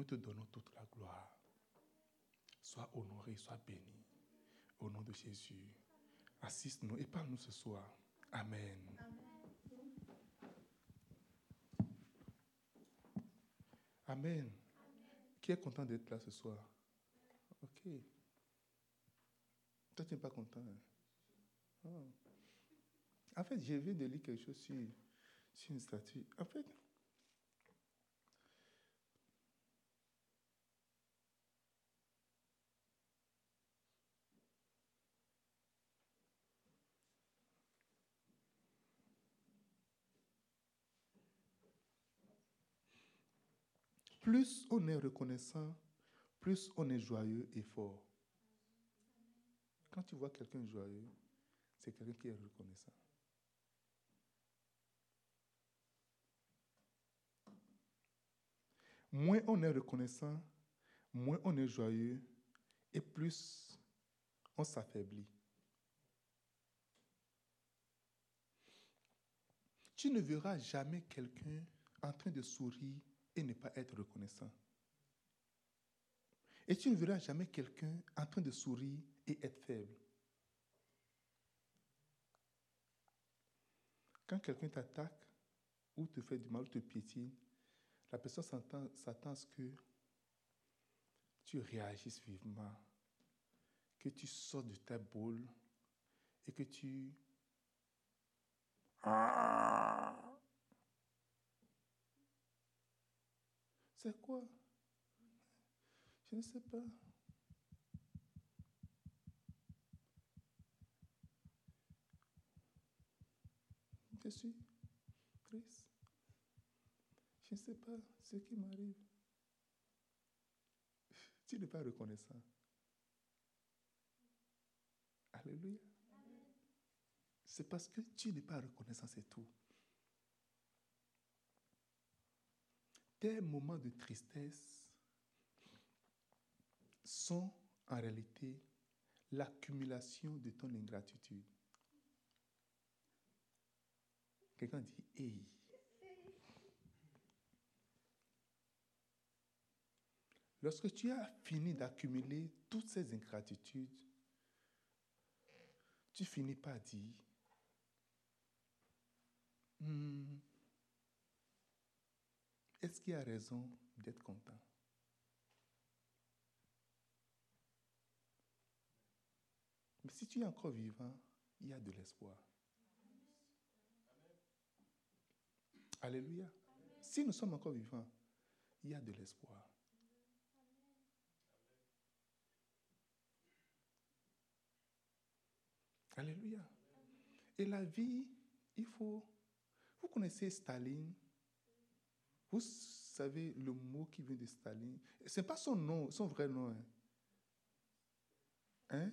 Nous te donnons toute la gloire. Sois honoré, sois béni. Au nom de Jésus. Assiste-nous et parle-nous ce soir. Amen. Amen. Qui est content d'être là ce soir? Ok. Toi, tu n'es pas content. hein? Ah. En fait, je viens de lire quelque chose sur, sur une statue. En fait, plus on est reconnaissant, plus on est joyeux et fort. Quand tu vois quelqu'un joyeux, c'est quelqu'un qui est reconnaissant. Moins on est reconnaissant, moins on est joyeux et plus on s'affaiblit. Tu ne verras jamais quelqu'un en train de sourire et ne pas être reconnaissant. Et tu ne verras jamais quelqu'un en train de sourire et être faible. Quand quelqu'un t'attaque ou te fait du mal ou te piétine, la personne s'attend s'attend à ce que tu réagisses vivement, que tu sortes de ta boule et que tu... C'est quoi? Je ne sais pas. Je suis triste. Je ne sais pas ce qui m'arrive. Tu n'es pas reconnaissant. Alléluia. C'est parce que tu n'es pas reconnaissant, c'est tout. Tes moments de tristesse sont en réalité l'accumulation de ton ingratitude. Quelqu'un dit, hey. Lorsque tu as fini d'accumuler toutes ces ingratitudes, tu finis par dire, Hmm, est-ce qu'il y a raison d'être content? Mais si tu es encore vivant, il y a de l'espoir. Alléluia. Si nous sommes encore vivants, il y a de l'espoir. Alléluia. Et la vie, il faut... Vous connaissez Staline? Vous savez le mot qui vient de Staline Ce n'est pas son nom, son vrai nom. Hein?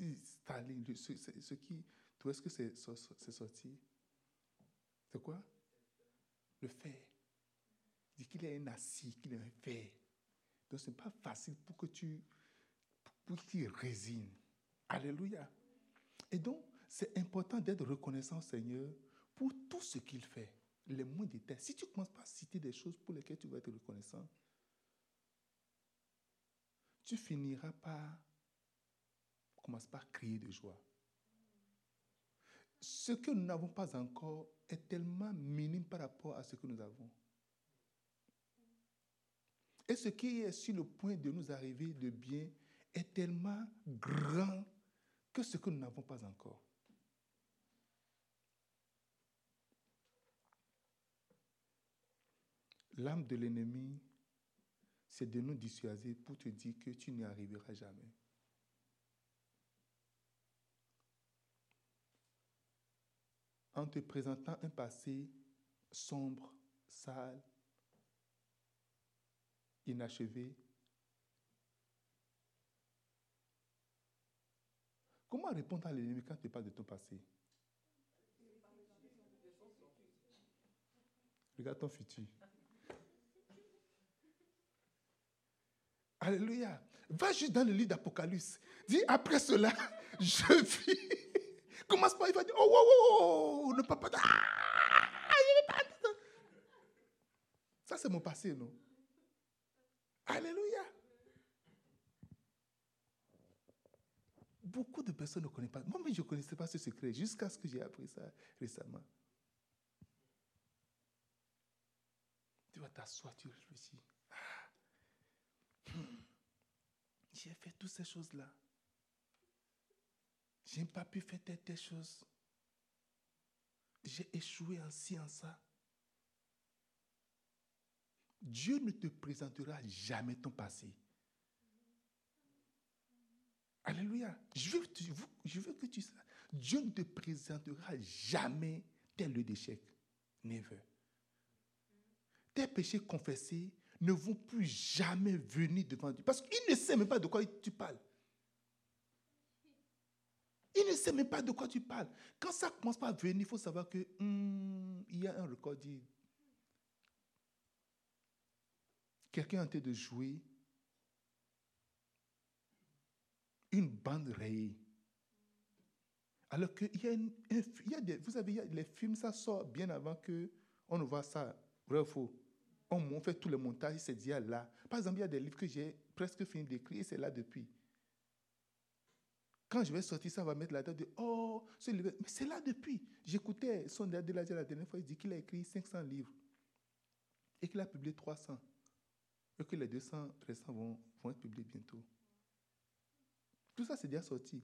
Hein? Staline, ce, qui... D'où est-ce que c'est so- so- c'est sorti? C'est quoi? Le fer. Il dit qu'il est un acide, qu'il est un fer. Donc ce n'est pas facile pour que tu... pour qu'il résine. Alléluia. Et donc, c'est important d'être reconnaissant Seigneur pour tout ce qu'il fait, les moins détails. Si tu ne commences pas à citer des choses pour lesquelles tu vas être reconnaissant, tu finiras par commencer par crier de joie. Ce que nous n'avons pas encore est tellement minime par rapport à ce que nous avons. Et ce qui est sur le point de nous arriver de bien est tellement grand que ce que nous n'avons pas encore. L'âme de l'ennemi, c'est de nous dissuader pour te dire que tu n'y arriveras jamais. En te présentant un passé sombre, sale, inachevé, Comment répondre à l'ennemi quand tu parles de ton passé? Regarde ton futur. Alléluia. Va juste dans le livre d'Apocalypse. Dis après cela, je vis. Commence pas, il va dire, oh, oh, oh, oh, ne pas pas. Ah. Ça, c'est mon passé, non? Alléluia. Beaucoup de personnes ne connaissent pas. Moi-même, je ne connaissais pas ce secret jusqu'à ce que j'ai appris ça récemment. Tu vas t'asseoir, tu réfléchis. J'ai fait toutes ces choses-là. Je n'ai pas pu faire telle, chose. J'ai échoué en ci, en ça. Dieu ne te présentera jamais ton passé. Alléluia. Je veux, je veux que tu saches. Dieu ne te présentera jamais tel lieu d'échec. Never. Tes péchés confessés ne vont plus jamais venir devant Dieu. Parce qu'il ne sait même pas de quoi tu parles. Il ne sait même pas de quoi tu parles. Quand ça commence à venir, il faut savoir que hmm, il y a un record. Quelqu'un en train de jouer une bande rayée. Alors qu'il y a, il y a vous savez, les films, ça sort bien avant que on ne voit ça, vrai ou faux. On, fait tout le montage, c'est dit là. Par exemple, il y a des livres que j'ai presque fini d'écrire et c'est là depuis. Quand je vais sortir, ça va mettre la tête de Oh, ce livre. Mais c'est là depuis. J'écoutais son de la dernière fois, il dit qu'il a écrit 500 livres et qu'il a publié 300. Et que les 200 restants vont, vont être publiés bientôt. Tout ça, c'est déjà sorti.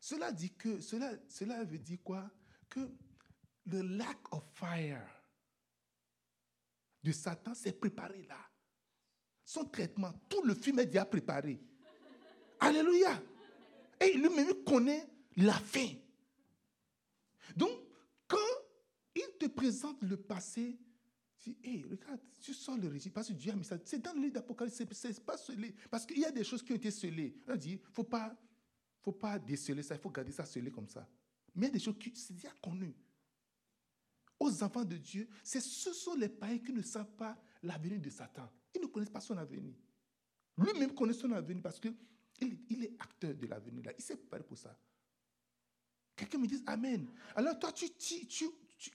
Cela dit que, cela, cela veut dire quoi? Que le lack of fire de Satan s'est préparé là. Son traitement, tout le film est déjà préparé. Alléluia. Et lui-même connaît la fin. Donc, quand il te présente le passé, tu dis, hé, regarde, tu sors le régime, parce que Dieu a mis ça. C'est dans le livre d'Apocalypse, c'est pas scellé. Parce qu'il y a des choses qui ont été scellées. On dit, il ne faut pas, faut pas déceler ça, il faut garder ça scellé comme ça. Mais il y a des choses qui sont déjà connues. Aux enfants de Dieu, ce sont les païens qui ne savent pas l'avenir de Satan. Ils ne connaissent pas son avenir. Lui-même connaît son avenir parce que il, est acteur de l'avenir. Il s'est préparé pour ça. Quelqu'un me dit Amen. Alors toi, tu,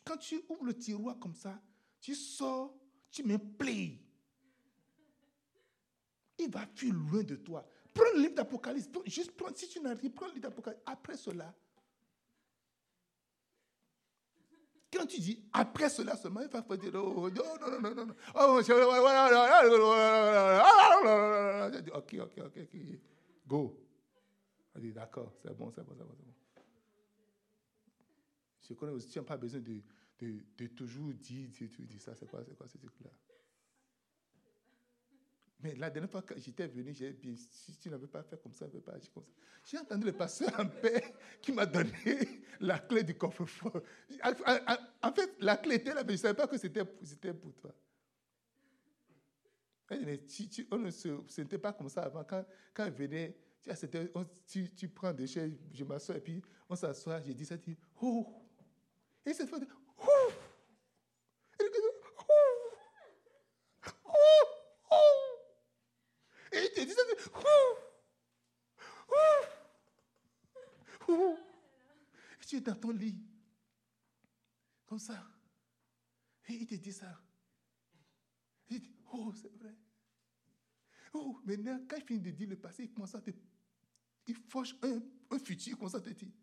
quand tu ouvres le tiroir comme ça, tu sors, tu me plais. Il va fuir loin de toi. Prends le livre d'Apocalypse. Juste prends, si tu n'arrives, prends le livre d'Apocalypse. Après cela, quand tu dis après cela seulement, il va pas dire oh, non, non, non, non, non. Oh, ok, ok, ok, ok. Go. On dit d'accord, c'est bon, c'est bon, c'est bon, c'est bon. Je connais aussi, tu n'as pas besoin de, de, de, toujours dire, dire, dire ça, c'est quoi, c'est quoi ce truc-là. Mais la dernière fois que j'étais venu, j'ai dit, si tu n'avais pas fait comme ça, ne pas agir comme ça. J'ai entendu le pasteur en paix qui m'a donné la clé du coffre-fort. En fait, la clé était là, mais je ne savais pas que c'était pour toi. on ne se pas comme ça avant. Quand, quand venait, tu, tu, prends des chaises, je m'assois et puis on s'assoit, j'ai dit ça, tu dis, oh. Et cette fois, oh. Et, oh. Oh. et il te dit ça, oh. Oh. Et tu es dans ton lit, comme ça. Et il te dit ça. Il dit, oh, c'est vrai. Oh, maintenant, quand il finit de dire le passé, il commence à te il forge un, un futur, comme ça te dit.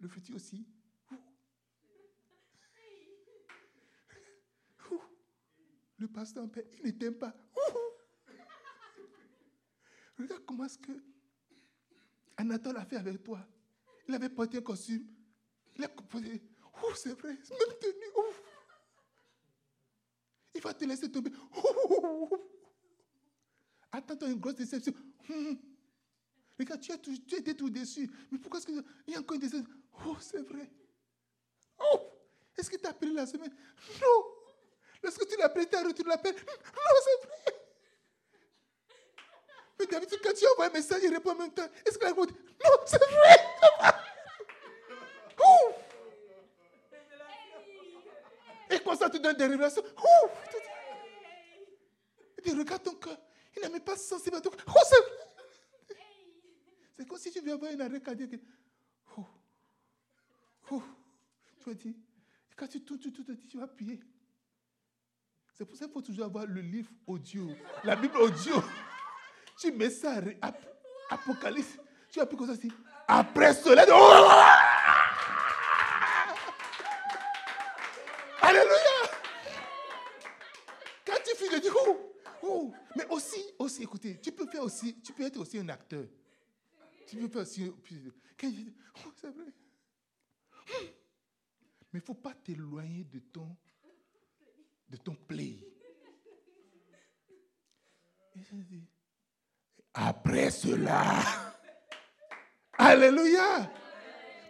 Le futur aussi. Le pasteur en il ne t'aime pas. Regarde comment est-ce que Anatole a fait avec toi. Il avait porté un costume. Il a porté. Oh, c'est vrai, même. Il va te laisser tomber. Attends-toi une grosse déception. Regarde, tu, as tu étais tout déçu. Mais pourquoi est-ce qu'il y a encore une déception? Oh, c'est vrai. Oh, est-ce que tu as appelé la semaine? Non. Lorsque tu l'as appelé, tu as reçu l'appel Non, c'est vrai. Mais d'habitude, quand tu envoies un message, il répond en même temps. Est-ce qu'il a répondu Non, c'est vrai. Ça te donne des révélations, oh, et puis regarde ton cœur. Il n'a même pas sensible à ton cœur. Oh, c'est comme si tu veux avoir une arrêt cardiaque. Oh, oh, tu vas dire, quand tu tournes, tu, tu, tu, tu vas appuyer. C'est pour ça qu'il faut toujours avoir le livre audio, la Bible audio. Tu mets ça, Apocalypse, tu appuies comme ça, après cela, oh! Alléluia. Quand tu finis de dire, oh, oh, mais aussi, aussi, tu peux faire aussi, tu peux être aussi un acteur. Tu peux faire aussi, je dis, oh, vrai. Mais il ne faut pas t'éloigner de ton, de ton play. après cela, Alléluia,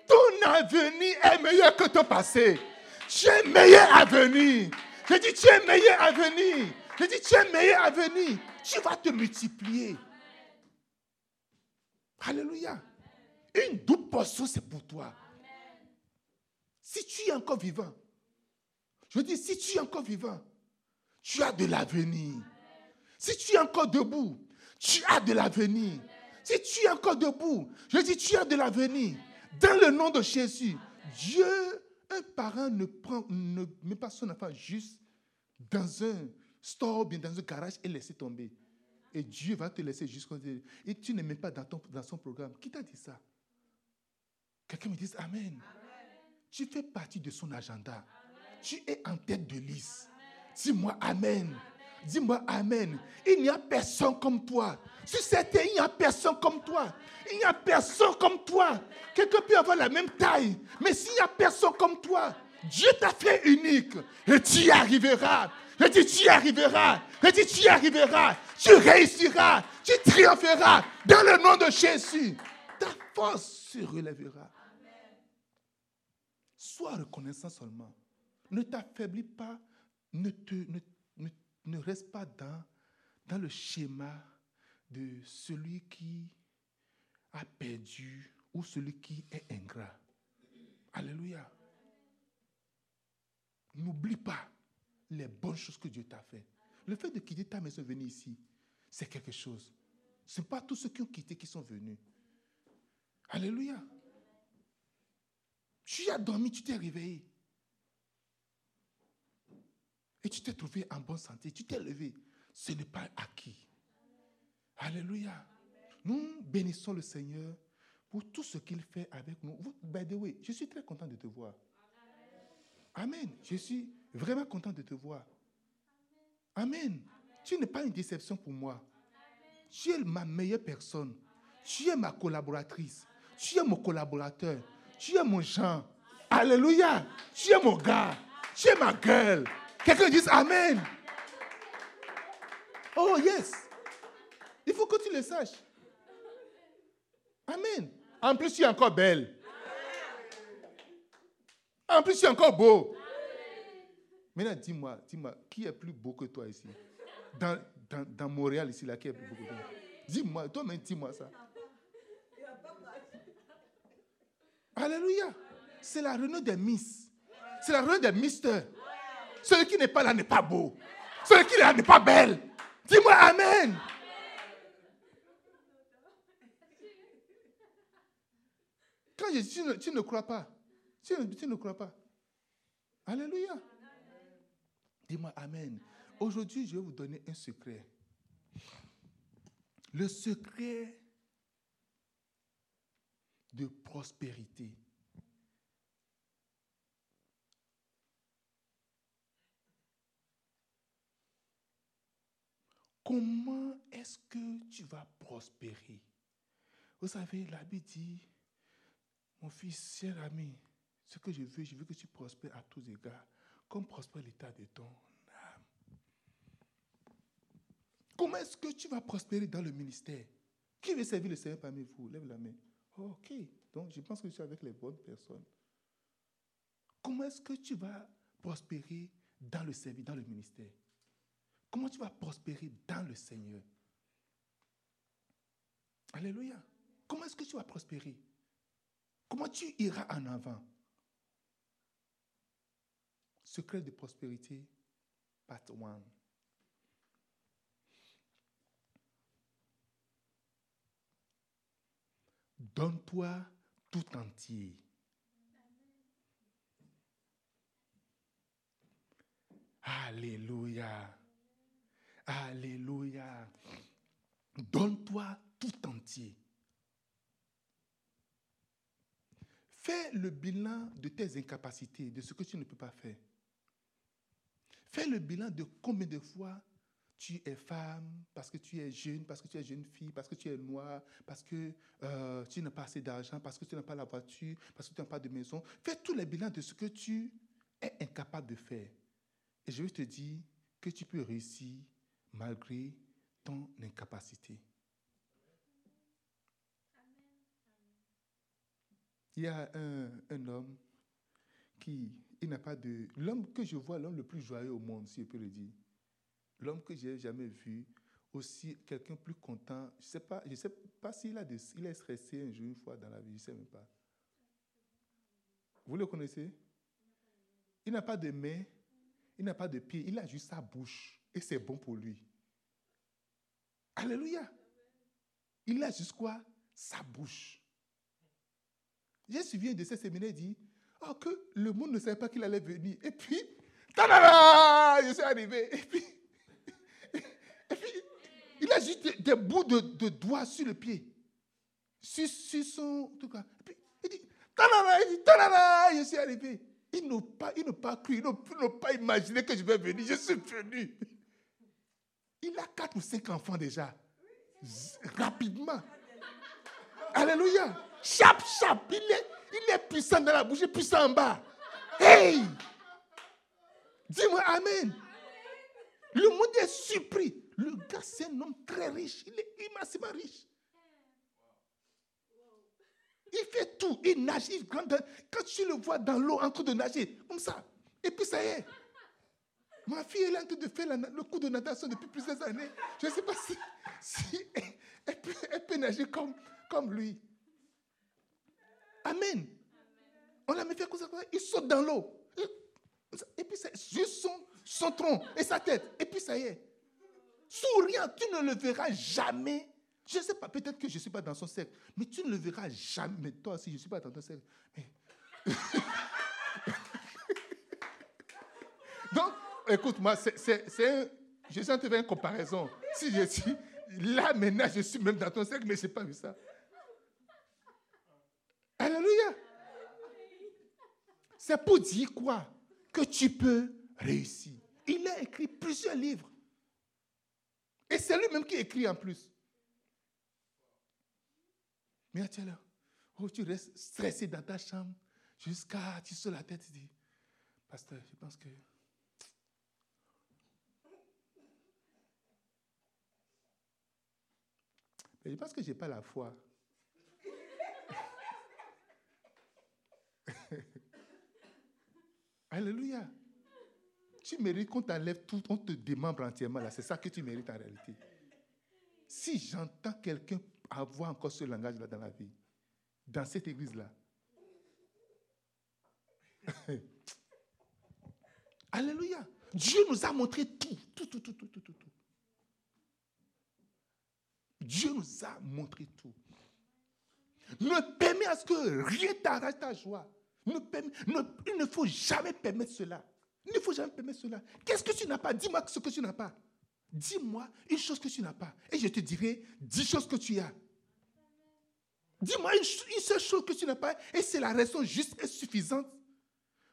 ton avenir est meilleur que ton passé. Tu es meilleur avenir. Je dis, tu es meilleur avenir. Je dis, tu es meilleur avenir. Tu vas te multiplier. Alléluia. Une double portion, c'est pour toi. Si tu es encore vivant, je dis, si tu es encore vivant, tu as de l'avenir. Si tu es encore debout, tu as de l'avenir. Si tu es encore debout, je dis, tu as de l'avenir. Dans le nom de Jésus, Dieu, un parent ne, prend, ne met pas son enfant juste dans un store, bien dans un garage et laisser tomber. Et Dieu va te laisser juste Et tu ne mets pas dans, son programme. Qui t'a dit ça? Quelqu'un me dit Amen. Tu fais partie de son agenda. Tu es en tête de liste. Dis-moi Amen. Dis-moi Amen. Il n'y a personne comme toi. Sur cette il n'y a personne comme toi. Il n'y a personne comme toi. Quelqu'un peut avoir la même taille. Mais s'il n'y a personne comme toi, Dieu t'a fait unique. Et tu y arriveras. Je dis, tu y arriveras. Je dis, tu arriveras. Tu réussiras. Tu triompheras. Dans le nom de Jésus. Ta force se relèvera. Sois reconnaissant seulement. Ne t'affaiblis pas, ne, te, ne, ne, reste pas dans, dans le schéma de celui qui a perdu ou celui qui est ingrat. Alléluia. N'oublie pas les bonnes choses que Dieu t'a fait. Le fait de quitter ta maison venir ici, c'est quelque chose. Ce n'est pas tous ceux qui ont quitté qui sont venus. Alléluia. Tu as dormi, tu t'es réveillé. Et tu t'es trouvé en bonne santé, tu t'es levé. Ce n'est pas acquis. Alléluia. Nous bénissons le Seigneur pour tout ce qu'il fait avec nous. By the way, je suis très content de te voir. Amen. Je suis vraiment content de te voir. Amen. Tu n'es pas une déception pour moi. Tu es ma meilleure personne. Tu es ma collaboratrice. Tu es mon collaborateur. Tu es mon Jean. Alléluia. Tu es mon gars. Tu es ma gueule. Quelqu'un dise Amen. Oh, yes. Il faut que tu le saches. Amen. En plus, tu es encore belle. En plus, tu es encore beau. Maintenant, dis-moi, dis-moi, qui est plus beau que toi ici? Dans, dans, dans Montréal, ici, là, qui est plus beau que toi? Dis-moi, toi-même, dis-moi ça. Alléluia. C'est la réunion des Miss. C'est la réunion des Misters. Celui qui n'est pas là n'est pas beau. Celui qui est là n'est pas belle. Dis-moi Amen. Quand je dis, tu ne, tu ne crois pas. Tu tu ne crois pas. Alléluia. Dis-moi Amen. Aujourd'hui, je vais vous donner un secret. Le secret de prospérité. Comment est-ce que tu vas prospérer? Vous savez, la dit, mon fils, cher ami, ce que je veux, je veux que tu prospères à tous égards, comme prospère l'état de ton âme. Comment est-ce que tu vas prospérer dans le ministère? Qui veut servir le Seigneur parmi vous? Lève la main. ok, donc je pense que je suis avec les bonnes personnes. Comment est-ce que tu vas prospérer dans le service, dans le ministère? Comment tu vas prospérer dans le Seigneur? Alléluia. Comment est-ce que tu vas prospérer? Comment tu iras en avant? Secret de prospérité, part 1. Donne-toi tout entier. Alléluia. Alléluia. Donne-toi tout entier. Fais le bilan de tes incapacités, de ce que tu ne peux pas faire. Fais le bilan de combien de fois tu es femme, parce que tu es jeune, parce que tu es jeune fille, parce que tu es noire, parce que euh, tu n'as pas assez d'argent, parce que tu n'as pas la voiture, parce que tu n'as pas de maison. Fais tous les bilans de ce que tu es incapable de faire. Et je vais te dire que tu peux réussir malgré ton incapacité. Il y a un homme qui, il n'a pas de... L'homme que je vois, l'homme le plus joyeux au monde, si je peux le dire. L'homme que j'ai jamais vu, aussi quelqu'un plus content. Je ne sais pas, s'il a est stressé un jour, une fois dans la vie, je ne sais même pas. Vous le connaissez? Il n'a pas de main, il n'a pas de pied, il a juste sa bouche. Et c'est bon pour lui. Alléluia. Il a juste quoi? Sa bouche. J'ai suivi un de ces séminaires, dit oh, que le monde ne savait pas qu'il allait venir. Et puis, ta-da-da, je suis arrivé. Et puis, et puis, il a juste des, bouts de, doigts sur le pied. Sur, son. tout cas. Et puis, il dit ta-da-da, je suis arrivé. Ils n'ont pas, pas cru, ils n'ont pas imaginé que je vais venir. Je suis venu. Il a quatre ou cinq enfants déjà. Rapidement. Alléluia. Chap, chap. Il est, il est puissant dans la bouche puissant en bas. Hey! Dis-moi Amen. Le monde est surpris. Le gars, c'est un homme très riche. Il est immensément riche. Il fait tout. Il nage. Il, quand, tu le vois dans l'eau en train de nager, comme ça. Et puis ça y est. Ma fille elle est en train de faire le coup de natation depuis plusieurs années. Je ne sais pas si, si elle, peut, elle, peut, nager comme, comme lui. Amen. On l'a mis fait comme ça, il saute dans l'eau. Et puis c'est juste son, son tronc et sa tête. Et puis ça y est. Souriant, tu ne le verras jamais. Je ne sais pas, peut-être que je ne suis pas dans son cercle, mais tu ne le verras jamais. Toi aussi, je ne suis pas dans ton cercle. Donc, écoute-moi, c'est je suis en train de faire une comparaison. Si je là maintenant, je suis même dans ton cercle, mais je n'ai pas vu ça. C'est pour dire quoi? Que tu peux réussir. Il a écrit plusieurs livres. Et c'est lui-même qui écrit en plus. Mais tiens là, oh, tu restes stressé dans ta chambre jusqu'à tu sur la tête, tu dis, pasteur, je pense que Mais je pense que je n'ai pas la foi. Alléluia. Tu mérites qu'on t'enlève tout, on te démembre entièrement là. C'est ça que tu mérites en réalité. Si j'entends quelqu'un avoir encore ce langage-là dans la vie, dans cette église-là, Alléluia. Dieu nous a montré tout, tout, tout, tout, tout, tout, tout. Dieu nous a montré tout. Ne permet à ce que rien t'arrache ta joie. Il ne faut jamais permettre cela. Il ne faut jamais permettre cela. Qu'est-ce que tu n'as pas? Dis-moi ce que tu n'as pas. Dis-moi une chose que tu n'as pas. Et je te dirai dix choses que tu as. Dis-moi une, une, seule chose que tu n'as pas. Et c'est la raison juste et suffisante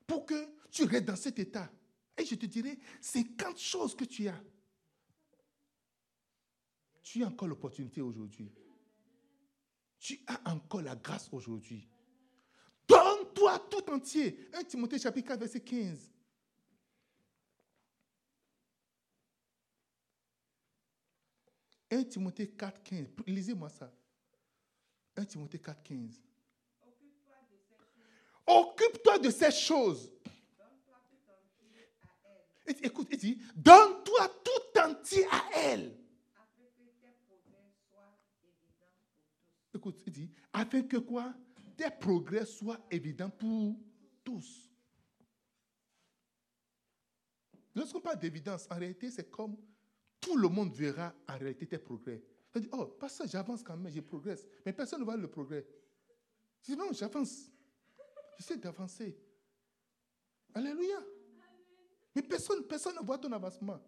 pour que tu restes dans cet état. Et je te dirai 50 choses que tu as. Tu as encore l'opportunité aujourd'hui. Tu as encore la grâce aujourd'hui. Donne-toi tout entier. 1 Timothée chapitre 4, verset 15. « 1 Timothée 4, 15. Lisez-moi ça. 1 Timothée 4, 15. Occupe-toi de ces choses. Écoute, il dit, donne-toi tout entier à elle. Écoute, il dit, afin que quoi? Tes progrès soient évidents pour tous. Lorsqu'on parle d'évidence, en réalité, c'est comme tout le monde verra en réalité tes progrès. Dit, oh, pas ça, j'avance quand même, je progresse. Mais personne ne voit le progrès. Je dis, non, j'avance. J'essaie d'avancer. Alléluia. Mais personne, personne ne voit ton avancement.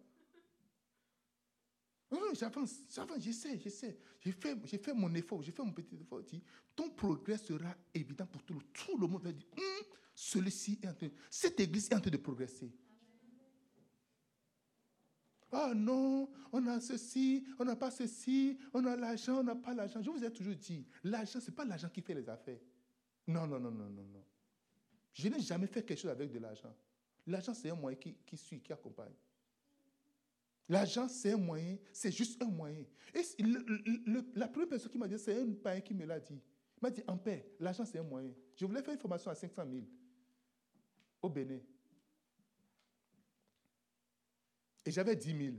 Non, non, j'avance, j'avance, j'essaie, j'essaie. J'ai fait, j'ai fait mon effort, j'ai fait mon petit effort. Dit, ton progrès sera évident pour tout le monde. Tout le monde va dire, Hum, celui-ci cette église est en train de progresser. Ah non, on a ceci, on n'a pas ceci, on a l'argent, on n'a pas l'argent. Je vous ai toujours dit, l'argent, ce n'est pas l'argent qui fait les affaires. Non, non, non, non, non, non. Je n'ai jamais fait quelque chose avec de l'argent. L'argent, c'est un moyen qui suit, qui accompagne. L'argent, c'est un moyen, c'est juste un moyen. Et la première personne qui m'a dit, c'est un païen qui me l'a dit. Il m'a dit, en paix, l'argent, c'est un moyen. Je voulais faire une formation à 500 000 au Bénin. Et j'avais 10 000.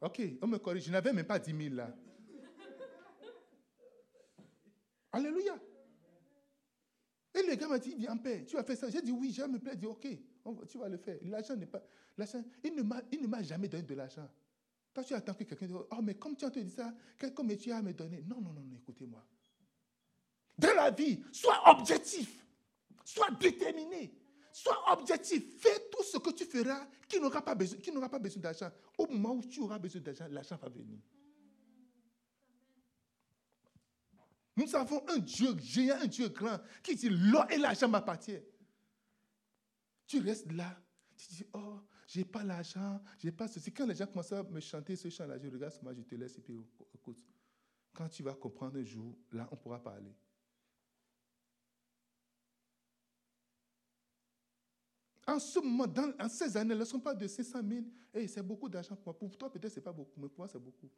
Ok, on me corrige. Je n'avais même pas 10 000 là. Alléluia. Et le gars m'a dit, viens en paix, tu vas faire ça. J'ai dit oui, j'ai me plaît. Il dit, ok, tu vas le faire. L'argent n'est pas. il ne m'a jamais donné de l'argent. Toi, tu attends que quelqu'un dise, oh, mais comme tu as te dit ça, quel comme tu as à me donner Non, non, non, non, écoutez-moi. Dans la vie, sois objectif, sois déterminé, sois objectif. Fais tout ce que tu feras qui n'aura pas besoin, qui n'aura pas besoin d'argent. Au moment où tu auras besoin d'argent, l'argent va venir. Nous avons un Dieu géant, un Dieu grand, qui dit l'or et l'argent m'appartiennent. Tu restes là, tu dis, oh, j'ai pas l'argent, j'ai pas ceci. Quand les gens commencent à me chanter ce chant-là, je regarde moi, je te laisse et puis écoute. Quand tu vas comprendre un jour, là, on pourra parler. En ce moment, dans, en ces années, sont pas de 500 000. Hey, c'est beaucoup d'argent pour moi. Pour toi, peut-être, ce n'est pas beaucoup, mais pour moi, c'est beaucoup.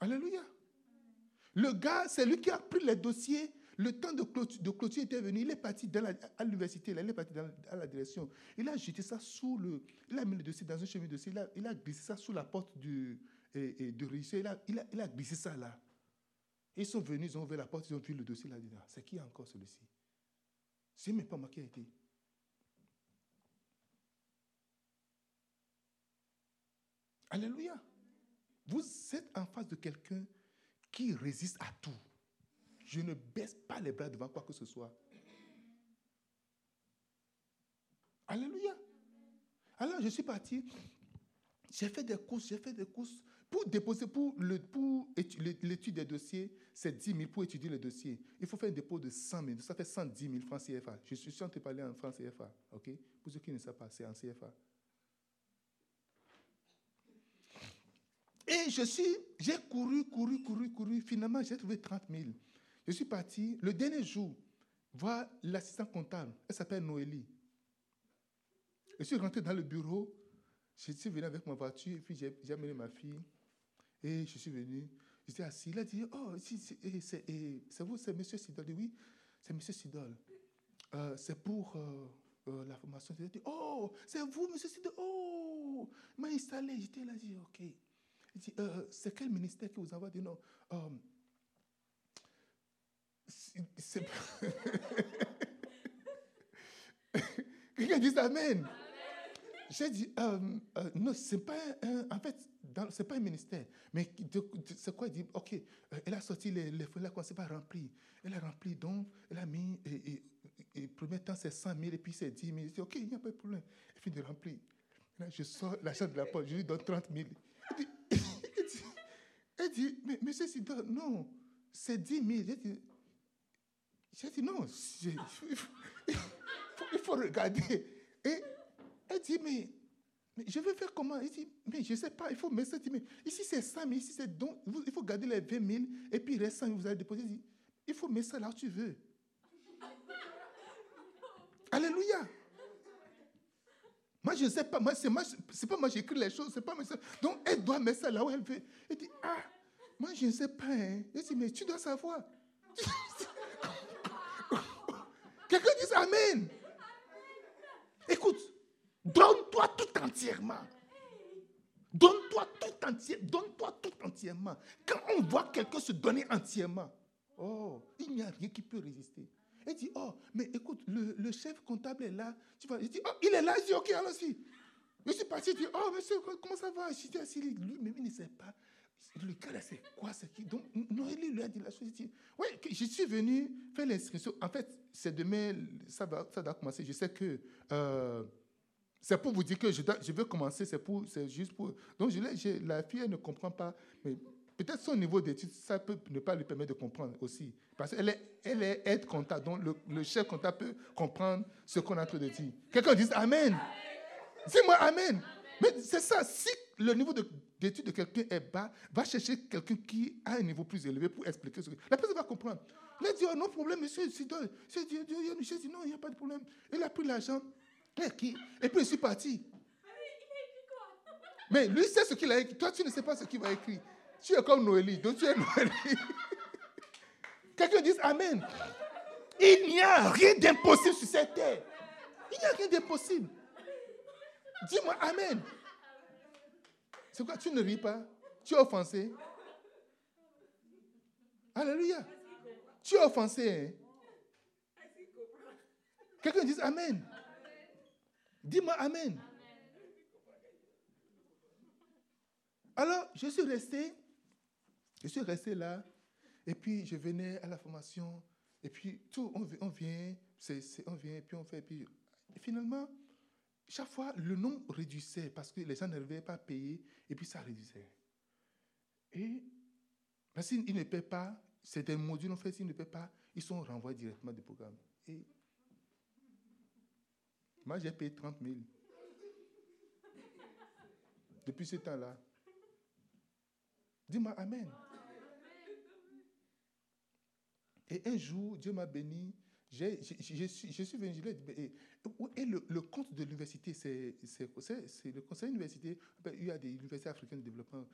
Alléluia. Le gars, c'est lui qui a pris les dossiers. Le temps de clôture, était venu. Il est parti à l'université. Il est parti à la direction. Il a jeté ça sous le. Il a mis le dossier dans un chemin de dossier. Il a, glissé ça sous la porte du, et. Il a, glissé ça là. Ils sont venus, ils ont ouvert la porte, ils ont vu le dossier là. Ils ont dit, Ah, c'est qui encore celui-ci? C'est même pas moi qui a été. Alléluia. Vous êtes en face de quelqu'un qui résiste à tout. Je ne baisse pas les bras devant quoi que ce soit. Alléluia. Alors, je suis parti. J'ai fait des courses. Pour déposer, pour l'étude des dossiers, c'est 10 000 pour étudier le dossier. Il faut faire un dépôt de 100 000. Ça fait 110 000 francs CFA. Je suis en train de parler en francs CFA. Pour ceux qui ne savent pas, c'est en CFA. Et je suis, j'ai couru, couru, couru, couru. Finalement, j'ai trouvé 30 000. Je suis parti le dernier jour voir l'assistant comptable. Elle s'appelle Noélie. Je suis rentré dans le bureau. Je suis venu avec ma voiture et puis j'ai amené ma fille. Et je suis venu. J'étais assis. Il a dit Oh, c'est vous, c'est M. Sidol. Je dis, Oui, c'est M. Sidol. C'est pour la formation. Il a dit Oh, c'est vous, M. Sidol. Oh, il m'a installé. J'étais là, j'ai dit Ok. Il dit Euh, C'est quel ministère qui vous envoie dit Non. euh, c'est- c'est- Quelqu'un dit Amen. J'ai dit, euh, euh, non, c'est pas un, en fait, dans- c'est pas un ministère. Mais de- de- c'est quoi? Il dit, ok, euh, elle a sorti les, les feuilles, elle a commencé par remplir. Elle a rempli, donc, elle a mis, et, et, et, et premier temps, c'est 100 000, et puis c'est 10 000. Je dis, ok, il n'y a pas de problème. Elle finit de remplir. Là, je sors l'argent de la poche, je lui donne 30 000. Elle dit, elle dit, mais monsieur non, c'est 10 000. J'ai dit, j'ai dit, non, il faut, regarder. Et elle dit, mais, je vais faire comment? Il dit, mais je ne sais pas, il faut mettre ça. Dit, ici c'est 100 000, ici c'est donc, il faut garder les 20 000, et puis il reste 100 000, vous allez déposer. Il dit, il faut mettre ça là où tu veux. Alléluia. Moi, je ne sais pas, moi, c'est, moi, c'est pas moi qui écris les choses, c'est pas moi. Donc, elle doit mettre ça là où elle veut. Elle dit, ah, moi, je ne sais pas. Hein. Je dis, mais tu dois savoir. Quelqu'un dit Amen. Écoute, donne-toi tout entièrement. Donne-toi tout entièrement. Donne-toi tout entièrement. Quand on voit quelqu'un se donner entièrement, oh, il n'y a rien qui peut résister. Elle dit, oh, mais écoute, le, le chef comptable est là. Tu vois, il dit, oh, il est là. Je dis, ok, allons-y. Je suis parti, je dis, oh, monsieur, comment ça va? Je suis assis, lui-même, il ne sait pas. Le gars là, c'est quoi c'est qui Donc, Noélie lui a dit la chose. Dit Oui, je suis venu faire l'inscription. En fait, c'est demain, ça va, ça doit commencer. Je sais que. euh, c'est pour vous dire que je, je veux commencer, c'est pour, c'est juste pour. Donc, je, la fille, elle ne comprend pas. Mais peut-être son niveau d'études, ça peut ne pas lui permettre de comprendre aussi. Parce qu'elle est, elle est aide comptable, donc le, le chef comptable peut comprendre ce qu'on est en train de dire. Quelqu'un dit Amen. Dis-moi Amen. Mais c'est ça. Si le niveau de- d'études de quelqu'un est bas, va chercher quelqu'un qui a un niveau plus élevé pour expliquer ce que. La personne va comprendre. Il a dit oh, non problème, monsieur. J'ai dit, non, il n'y a pas de problème. Il a pris l'argent. Et, puis il suis parti. Mais lui sait ce qu'il a écrit. Toi, tu ne sais pas ce qu'il va écrire. Tu es comme Noélie. Donc tu es Noélie. Quelqu'un dit Amen. Il n'y a rien d'impossible sur cette terre. Il n'y a rien d'impossible. Dis-moi Amen. C'est quoi Tu ne ris pas? Tu es offensé? Alléluia. Tu es offensé. hein? Quelqu'un dit Amen. Dis-moi Amen. Alors, je suis resté, je suis resté là, et puis je venais à la formation, et puis tout, on, vi- on vient, on vient, puis on fait, puis et finalement, chaque fois, le nombre réduisait parce que les gens n'arrivaient pas à payer, et puis ça réduisait. Et mais s'ils ne paient pas, c'est des modules, en fait, s'ils ne paient pas, ils sont renvoyés directement du programme. Et moi, j'ai payé 30 000. Depuis ce temps-là. Dis-moi Amen. Et un jour, Dieu m'a béni. J'ai- j'ai- Je suis, je suis venu, ai et, le, compte de l'université, c'est le conseil d'université. ben, Il y a des universités africaines de développement.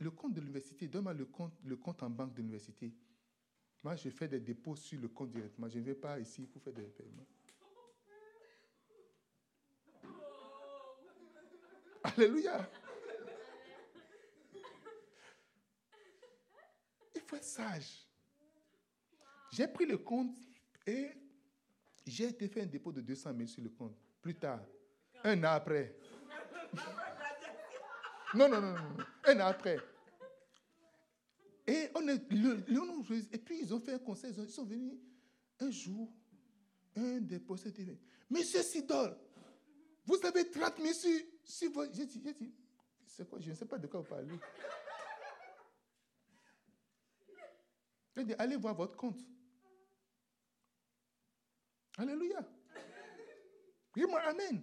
Le compte de l'université, donne-moi le compte, le compte en banque de l'université. Moi, je fais des dépôts sur le compte directement. Je ne vais pas ici pour faire des paiements. Alléluia. Il faut être sage. J'ai pris le compte et j'ai été faire un dépôt de 200 000 sur le compte. Plus tard, un an après. Non, non, non, non, un an après. Et, on est, le- et puis ils ont fait un conseil, ils, ont- ils sont venus un jour, un des possédés dit, Monsieur Sidol, vous avez 30 000 sur, sur votre... J'ai dit, c'est quoi Je ne sais pas de quoi vous parlez. Allez voir votre compte. Alléluia. Dis-moi Amen.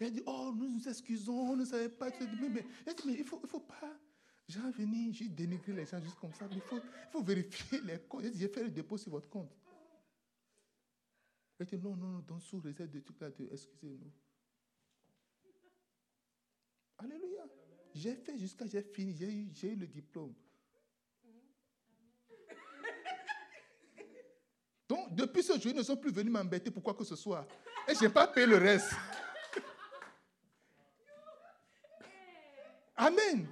A dit, oh, nous nous excusons, on ne savait pas. A dit, mais il ne faut, il faut pas genre, venir juste dénigrer les gens juste comme ça. Il faut, il faut vérifier les comptes. A dit, j'ai fait le dépôt sur votre compte. A dit, non, non, non, dans sous réserve de trucs de, excusez-nous. Alléluia. J'ai fait jusqu'à j'ai fini, j'ai eu, j'ai eu le diplôme. Donc, depuis ce jour, ils ne sont plus venus m'embêter pour quoi que ce soit. Et je n'ai pas payé le reste. Amen.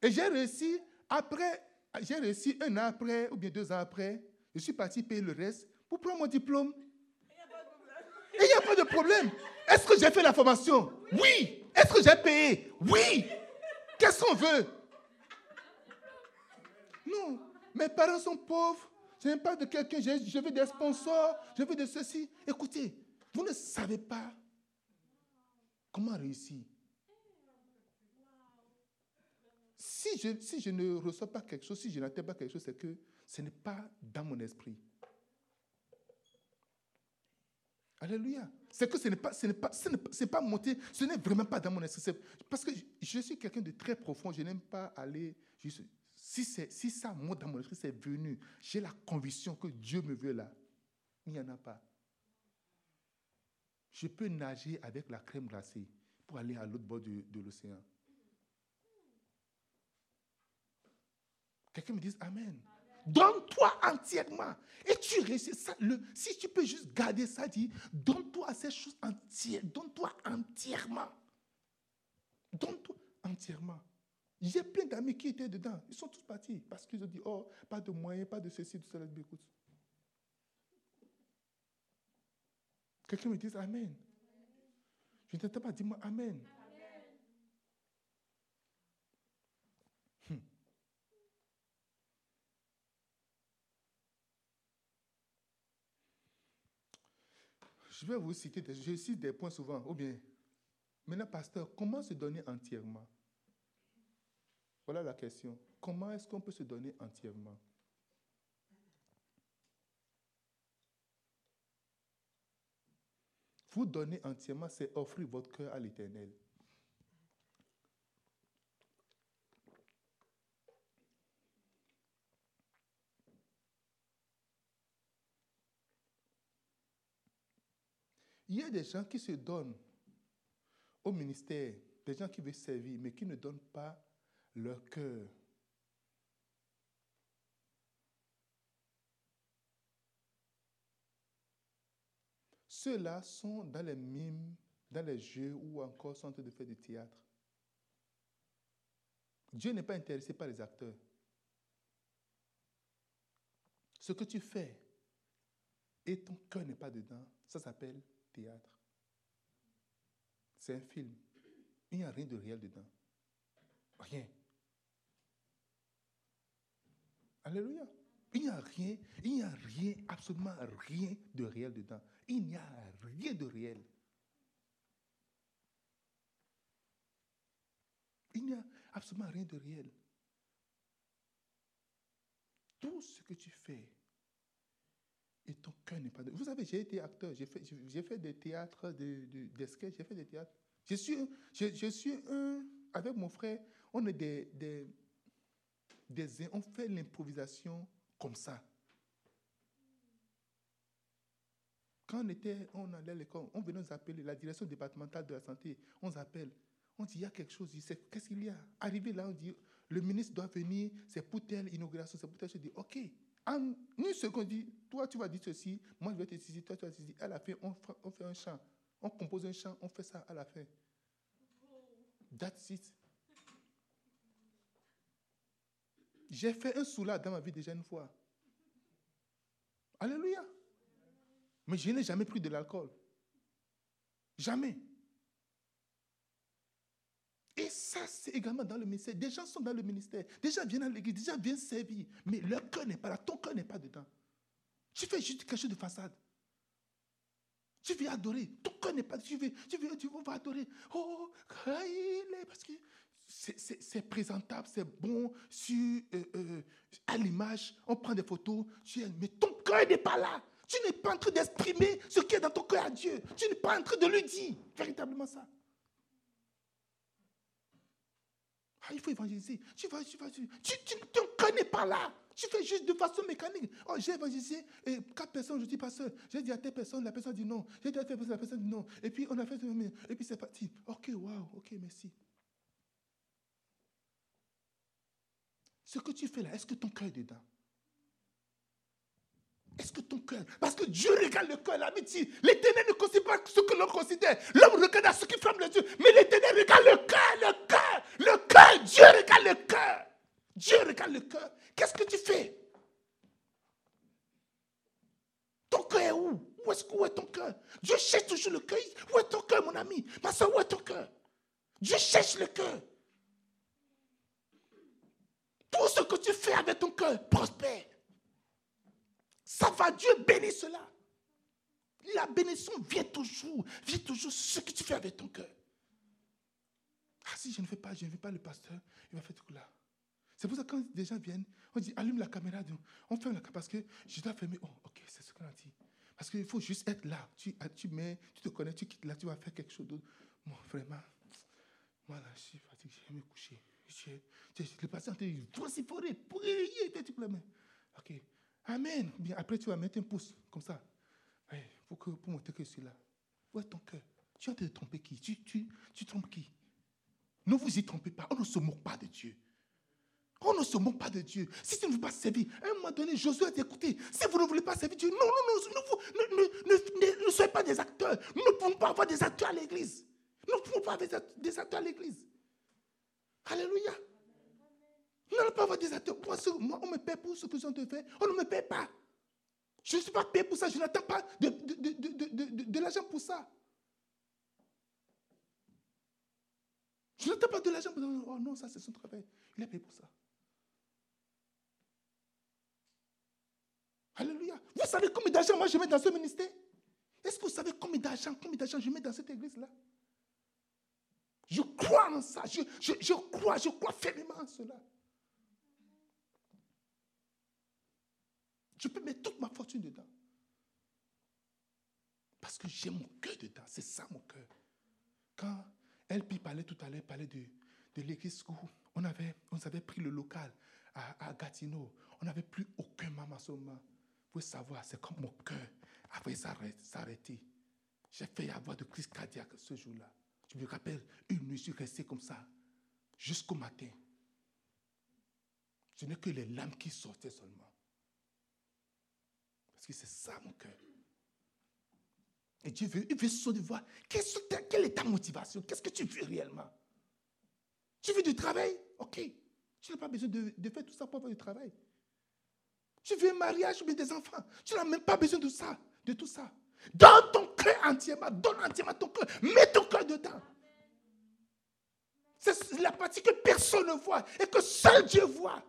Et j'ai réussi, après, j'ai réussi un an après, ou bien deux ans après, je suis parti payer le reste pour prendre mon diplôme. Et il n'y a pas de problème. Est-ce que j'ai fait la formation? Oui. Est-ce que j'ai payé? Oui. Qu'est-ce qu'on veut? Non. Mes parents sont pauvres. Je n'ai pas de quelqu'un. Je veux des sponsors. Je veux de ceci. Écoutez, vous ne savez pas comment réussir. Si je, si je ne reçois pas quelque chose, si je n'atteins pas quelque chose, c'est que ce n'est pas dans mon esprit. Alléluia. C'est que ce n'est pas, ce n'est pas, ce n'est pas, monté, ce n'est vraiment pas dans mon esprit. Parce que je, suis quelqu'un de très profond, je n'aime pas aller. Si, ça monte dans mon esprit, c'est venu. J'ai la conviction que Dieu me veut là. Il n'y en a pas. Je peux nager avec la crème glacée pour aller à l'autre bord de, de l'océan. Quelqu'un me dise Amen. Donne-toi entièrement. Et tu réussis ça? Le, si tu peux juste garder ça, dis, donne-toi à ces choses entières. Donne-toi entièrement. Donne-toi entièrement. J'ai plein d'amis qui étaient dedans. Ils sont tous partis parce qu'ils ont dit, oh, pas de moyens, pas de ceci, tout cela. Écoute. Quelqu'un me dit Amen. Je ne t'entends pas, dis-moi Amen. Hmm. Je vais vous citer, je cite des points souvent, ou bien, maintenant, pasteur, comment se donner entièrement? Voilà la question. Comment est-ce qu'on peut se donner entièrement? Vous donner entièrement, c'est offrir votre cœur à l'Éternel. Il y a des gens qui se donnent au ministère, des gens qui veulent servir, mais qui ne donnent pas leur cœur. Ceux-là sont dans les mimes, dans les jeux ou encore sont en train de faire du théâtre. Dieu n'est pas intéressé par les acteurs. Ce que tu fais et ton cœur n'est pas dedans, ça s'appelle théâtre. C'est un film. Il n'y a rien de réel dedans. Rien. Alléluia. Il n'y a rien, il n'y a rien, absolument rien de réel dedans. Il n'y a rien de réel. Il n'y a absolument rien de réel. Tout ce que tu fais et ton cœur n'est pas... De... Vous savez, j'ai été acteur, j'ai fait, des théâtres, des, des, sketchs, j'ai fait des théâtres. Je suis, je, je suis un... Avec mon frère, on est des... des, on fait l'improvisation comme ça. Quand on était, on allait à l'école, on venait nous appeler, la direction départementale de la santé, on nous appelle. On dit, il y a quelque chose, qu'est-ce qu'il y a? Arrivé là, on dit, le ministre doit venir, c'est pour telle inauguration, c'est pour telle chose. Je dis, ok. En une seconde, dit, toi tu vas dire ceci, moi je vais te dire ceci, toi tu vas dire ceci. À la fin, on, on fait un chant. On compose un chant, on fait ça à la fin. That's it. J'ai fait un soulard dans ma vie déjà une fois. Alléluia. Mais je n'ai jamais pris de l'alcool. Jamais. Et ça, c'est également dans le ministère. Des gens sont dans le ministère. Des gens viennent à l'église, des gens viennent servir. Mais leur cœur n'est pas là. Ton cœur n'est pas dedans. Tu fais juste quelque chose de façade. Tu veux adorer. Ton cœur n'est pas. Tu tu veux, tu vas adorer. Oh, parce que c'est présentable, c'est bon, sur, euh, euh, à l'image, on prend des photos, mais ton cœur n'est pas là. Tu n'es pas en train d'exprimer ce qui est dans ton cœur à Dieu. Tu n'es pas en train de lui dire véritablement ça. Ah, il faut évangéliser. Tu vas, tu vas, tu, tu, ton cœur n'est pas là. Tu fais juste de façon mécanique. Oh, j'ai évangélisé et quatre personnes, je dis pas seul. J'ai dit à telle personne, la personne dit non. J'ai dit à telle personne, la personne dit non. Et puis on a fait, et puis c'est parti. Ok, waouh, ok, merci. Ce que tu fais là, est-ce que ton cœur est dedans? Est-ce que ton cœur? Parce que Dieu regarde le cœur, l'amitié. L'éternel ne considère pas ce que l'on considère. L'homme regarde à ce qui frappe les yeux. Mais l'éternel regarde le cœur, le cœur, le cœur. Dieu regarde le cœur. Dieu regarde le cœur. Qu'est-ce que tu fais? Ton cœur est où? Où est-ce où est ton cœur? Dieu cherche toujours le cœur. Où est ton cœur, mon ami? Ma soeur, où est ton cœur? Dieu cherche le cœur. Tout ce que tu fais avec ton cœur prospère. Ça va, Dieu bénit cela. La bénédiction vient toujours, vient toujours ce que tu fais avec ton cœur. Ah si je ne fais pas, je ne fais pas le pasteur, il va faire tout là. C'est pour ça que quand des gens viennent, on dit allume la caméra, on ferme la caméra parce que je dois fermer. Oh, ok, c'est ce qu'on a dit. Parce qu'il faut juste être là. Tu, tu mets, tu te connais, tu quittes là, tu vas faire quelque chose d'autre. Bon, vraiment, moi là, je suis fatigué, je vais me coucher. Le patient te dit, voici forêt, priez, tu Ok. Amen. Bien, après, tu vas mettre un pouce, comme ça. pour, que, pour montrer que je suis là. Où est ton cœur Tu as te tromper qui? Tu, tu, tu trompes qui? Ne vous y trompez pas. On ne se moque pas de Dieu. On ne se moque pas de Dieu. Si tu ne veux pas servir, à un moment donné, Josué a dit écoutez, si vous ne voulez pas servir Dieu, non, non, non, ne, ne, soyez pas des acteurs. Nous ne pouvons pas avoir des acteurs à l'église. Nous ne pouvons pas avoir des acteurs à l'église. Alléluia. Ne pas avoir des acteurs. Moi, on me paie pour ce que je te. On ne me paie pas. Je ne suis pas payé pour ça. Je n'attends pas de, de, de, l'argent pour ça. Je n'attends pas de l'argent pour ça. Oh non, ça c'est son travail. Il est payé pour ça. Alléluia. Vous savez combien d'argent moi je mets dans ce ministère? Est-ce que vous savez combien d'argent, combien d'argent je mets dans cette église-là? Je crois en ça. Je, je, je crois, je crois fermement en cela. Je peux mettre toute ma fortune dedans. Parce que j'ai mon cœur dedans. C'est ça mon cœur. Quand LP parlait tout à l'heure, parlait de, de l'église où on avait, on avait pris le local à, Gatineau. On n'avait plus aucun maman Vous pouvez savoir, c'est comme mon cœur avait s'arrêter. J'ai fait avoir de crise cardiaque ce jour-là. Je me rappelle, une nuit, je suis resté comme ça jusqu'au matin. Ce n'est que les lames qui sortaient seulement. Parce que c'est ça mon cœur. Et Dieu veut, il veut de voir quelle est ta motivation, qu'est-ce que tu veux réellement? Tu veux du travail? Ok. Tu n'as pas besoin de, faire tout ça pour avoir du travail. Tu veux un mariage ou des enfants? Tu n'as même pas besoin de ça, de tout ça. Donne ton cœur entièrement, donne entièrement ton cœur, mets ton cœur dedans. C'est la partie que personne ne voit et que seul Dieu voit.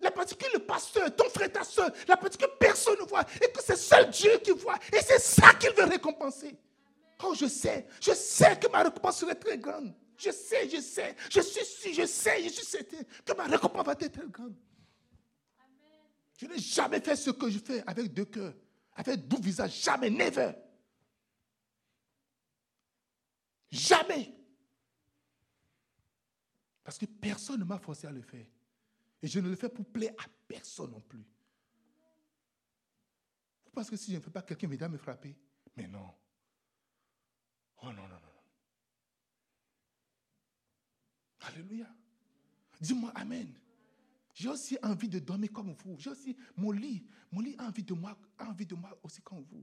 La partie que le pasteur, ton frère, ta soeur, la partie que personne ne voit et que c'est seul Dieu qui voit. Et c'est ça qu'il veut récompenser. Oh, je sais, je sais que ma récompense serait très grande. Je sais, je sais, je suis je sais, je suis certain que ma récompense va être très grande. Je n'ai jamais fait ce que je fais avec deux cœurs, avec deux visages. Jamais, never. Jamais. Parce que personne ne m'a forcé à le faire. Et je ne le fais pour plaire à personne non plus. Parce que si je ne fais pas, quelqu'un viendra me frapper? Mais non. Oh non, non, non. Alléluia. Dis-moi Amen. J'ai aussi envie de dormir comme vous. J'ai aussi mon lit. Mon lit a envie de moi, envie de moi aussi comme vous.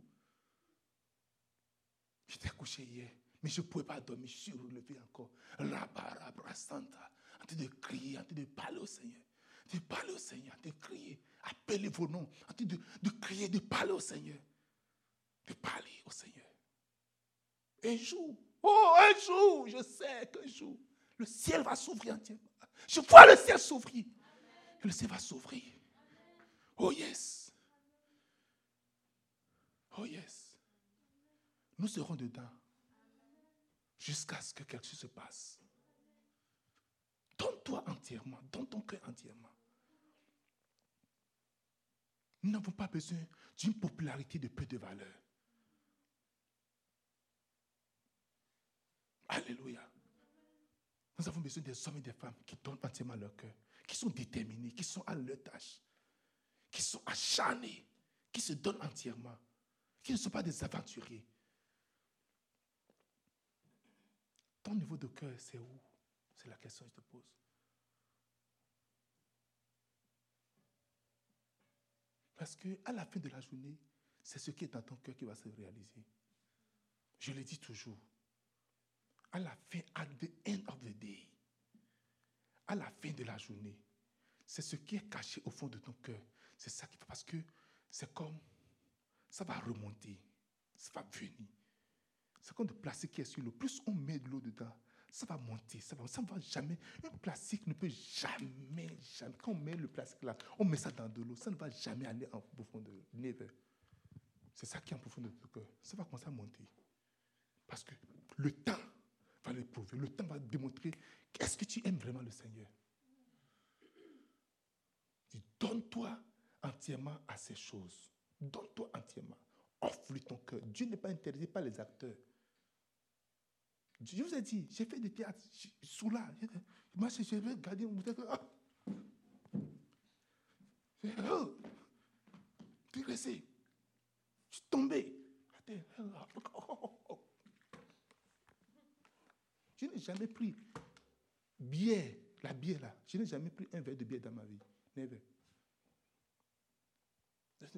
J'étais couché hier, mais je ne pouvais pas dormir. Je suis relevé encore. Rabba, Santa. En train de crier, en train de parler au Seigneur. De parler au Seigneur, de crier. Appelez vos noms. En train de, de crier, de parler au Seigneur. De parler au Seigneur. Un jour, oh, un jour, je sais qu'un jour, le ciel va s'ouvrir entièrement. Je vois le ciel s'ouvrir. Le ciel va s'ouvrir. Oh yes. Oh yes. Nous serons dedans jusqu'à ce que quelque chose se passe. Donne-toi entièrement, donne ton cœur entièrement. Nous n'avons pas besoin d'une popularité de peu de valeur. Alléluia. Nous avons besoin des hommes et des femmes qui donnent entièrement leur cœur, qui sont déterminés, qui sont à leur tâche, qui sont acharnés, qui se donnent entièrement, qui ne sont pas des aventuriers. Ton niveau de cœur, c'est où? C'est la question que je te pose. Parce que à la fin de la journée, c'est ce qui est dans ton cœur qui va se réaliser. Je le dis toujours à la fin, at the end of the day, à la fin de la journée, c'est ce qui est caché au fond de ton cœur. C'est ça qui fait parce que c'est comme ça va remonter, ça va venir. C'est comme le plastique qui est sur l'eau. Plus on met de l'eau dedans, ça va monter, ça va, ça va jamais. Un plastique ne peut jamais, jamais. Quand on met le plastique là, on met ça dans de l'eau, ça ne va jamais aller en profondeur. C'est ça qui est en profondeur de ton cœur. Ça va commencer à monter. Parce que le temps va l'éprouver. Le temps va démontrer est-ce que tu aimes vraiment le Seigneur. Donne-toi entièrement à ces choses. Donne-toi entièrement. Offre-lui ton cœur. Dieu n'est pas intéressé par les acteurs. Je vous ai dit, j'ai fait des théâtres sous là. Moi, je vais regarder mon théâtre. Oh, tu es. Je suis tombé. Je n'ai jamais pris bière, la bière là. Je n'ai jamais pris un verre de bière dans ma vie. Never. Hum,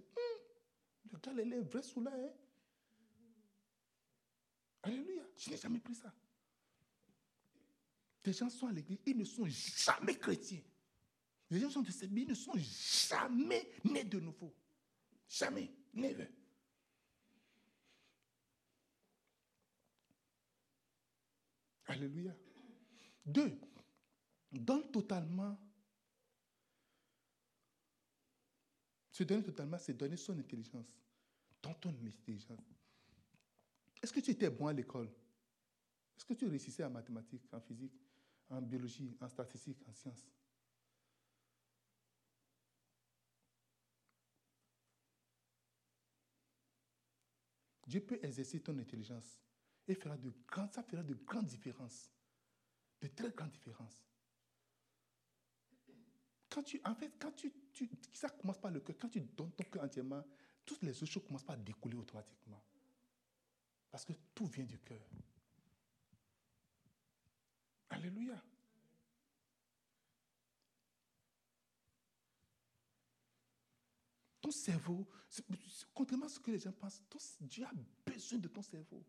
le gars, il est vrai sous là. Hein? Alléluia. Je n'ai jamais pris ça. Des gens sont à l'église, ils ne sont jamais chrétiens. Les gens sont de ces ils ne sont jamais nés de nouveau. Jamais. Never. Alléluia. Deux, donne totalement. Se donner totalement, c'est donner son intelligence, dans ton intelligence. Est-ce que tu étais bon à l'école? Est-ce que tu réussissais en mathématiques, en physique, en biologie, en statistique, en sciences? Dieu peut exercer ton intelligence et fera de ça fera de grandes différences. De très grandes différences. Quand tu, en fait, quand tu, ça commence par le cœur, quand tu donnes ton cœur entièrement, toutes les autres choses commencent par découler automatiquement. Parce que tout vient du cœur. Alléluia. Ton cerveau, contrairement à ce que les gens pensent, Dieu a besoin de ton cerveau.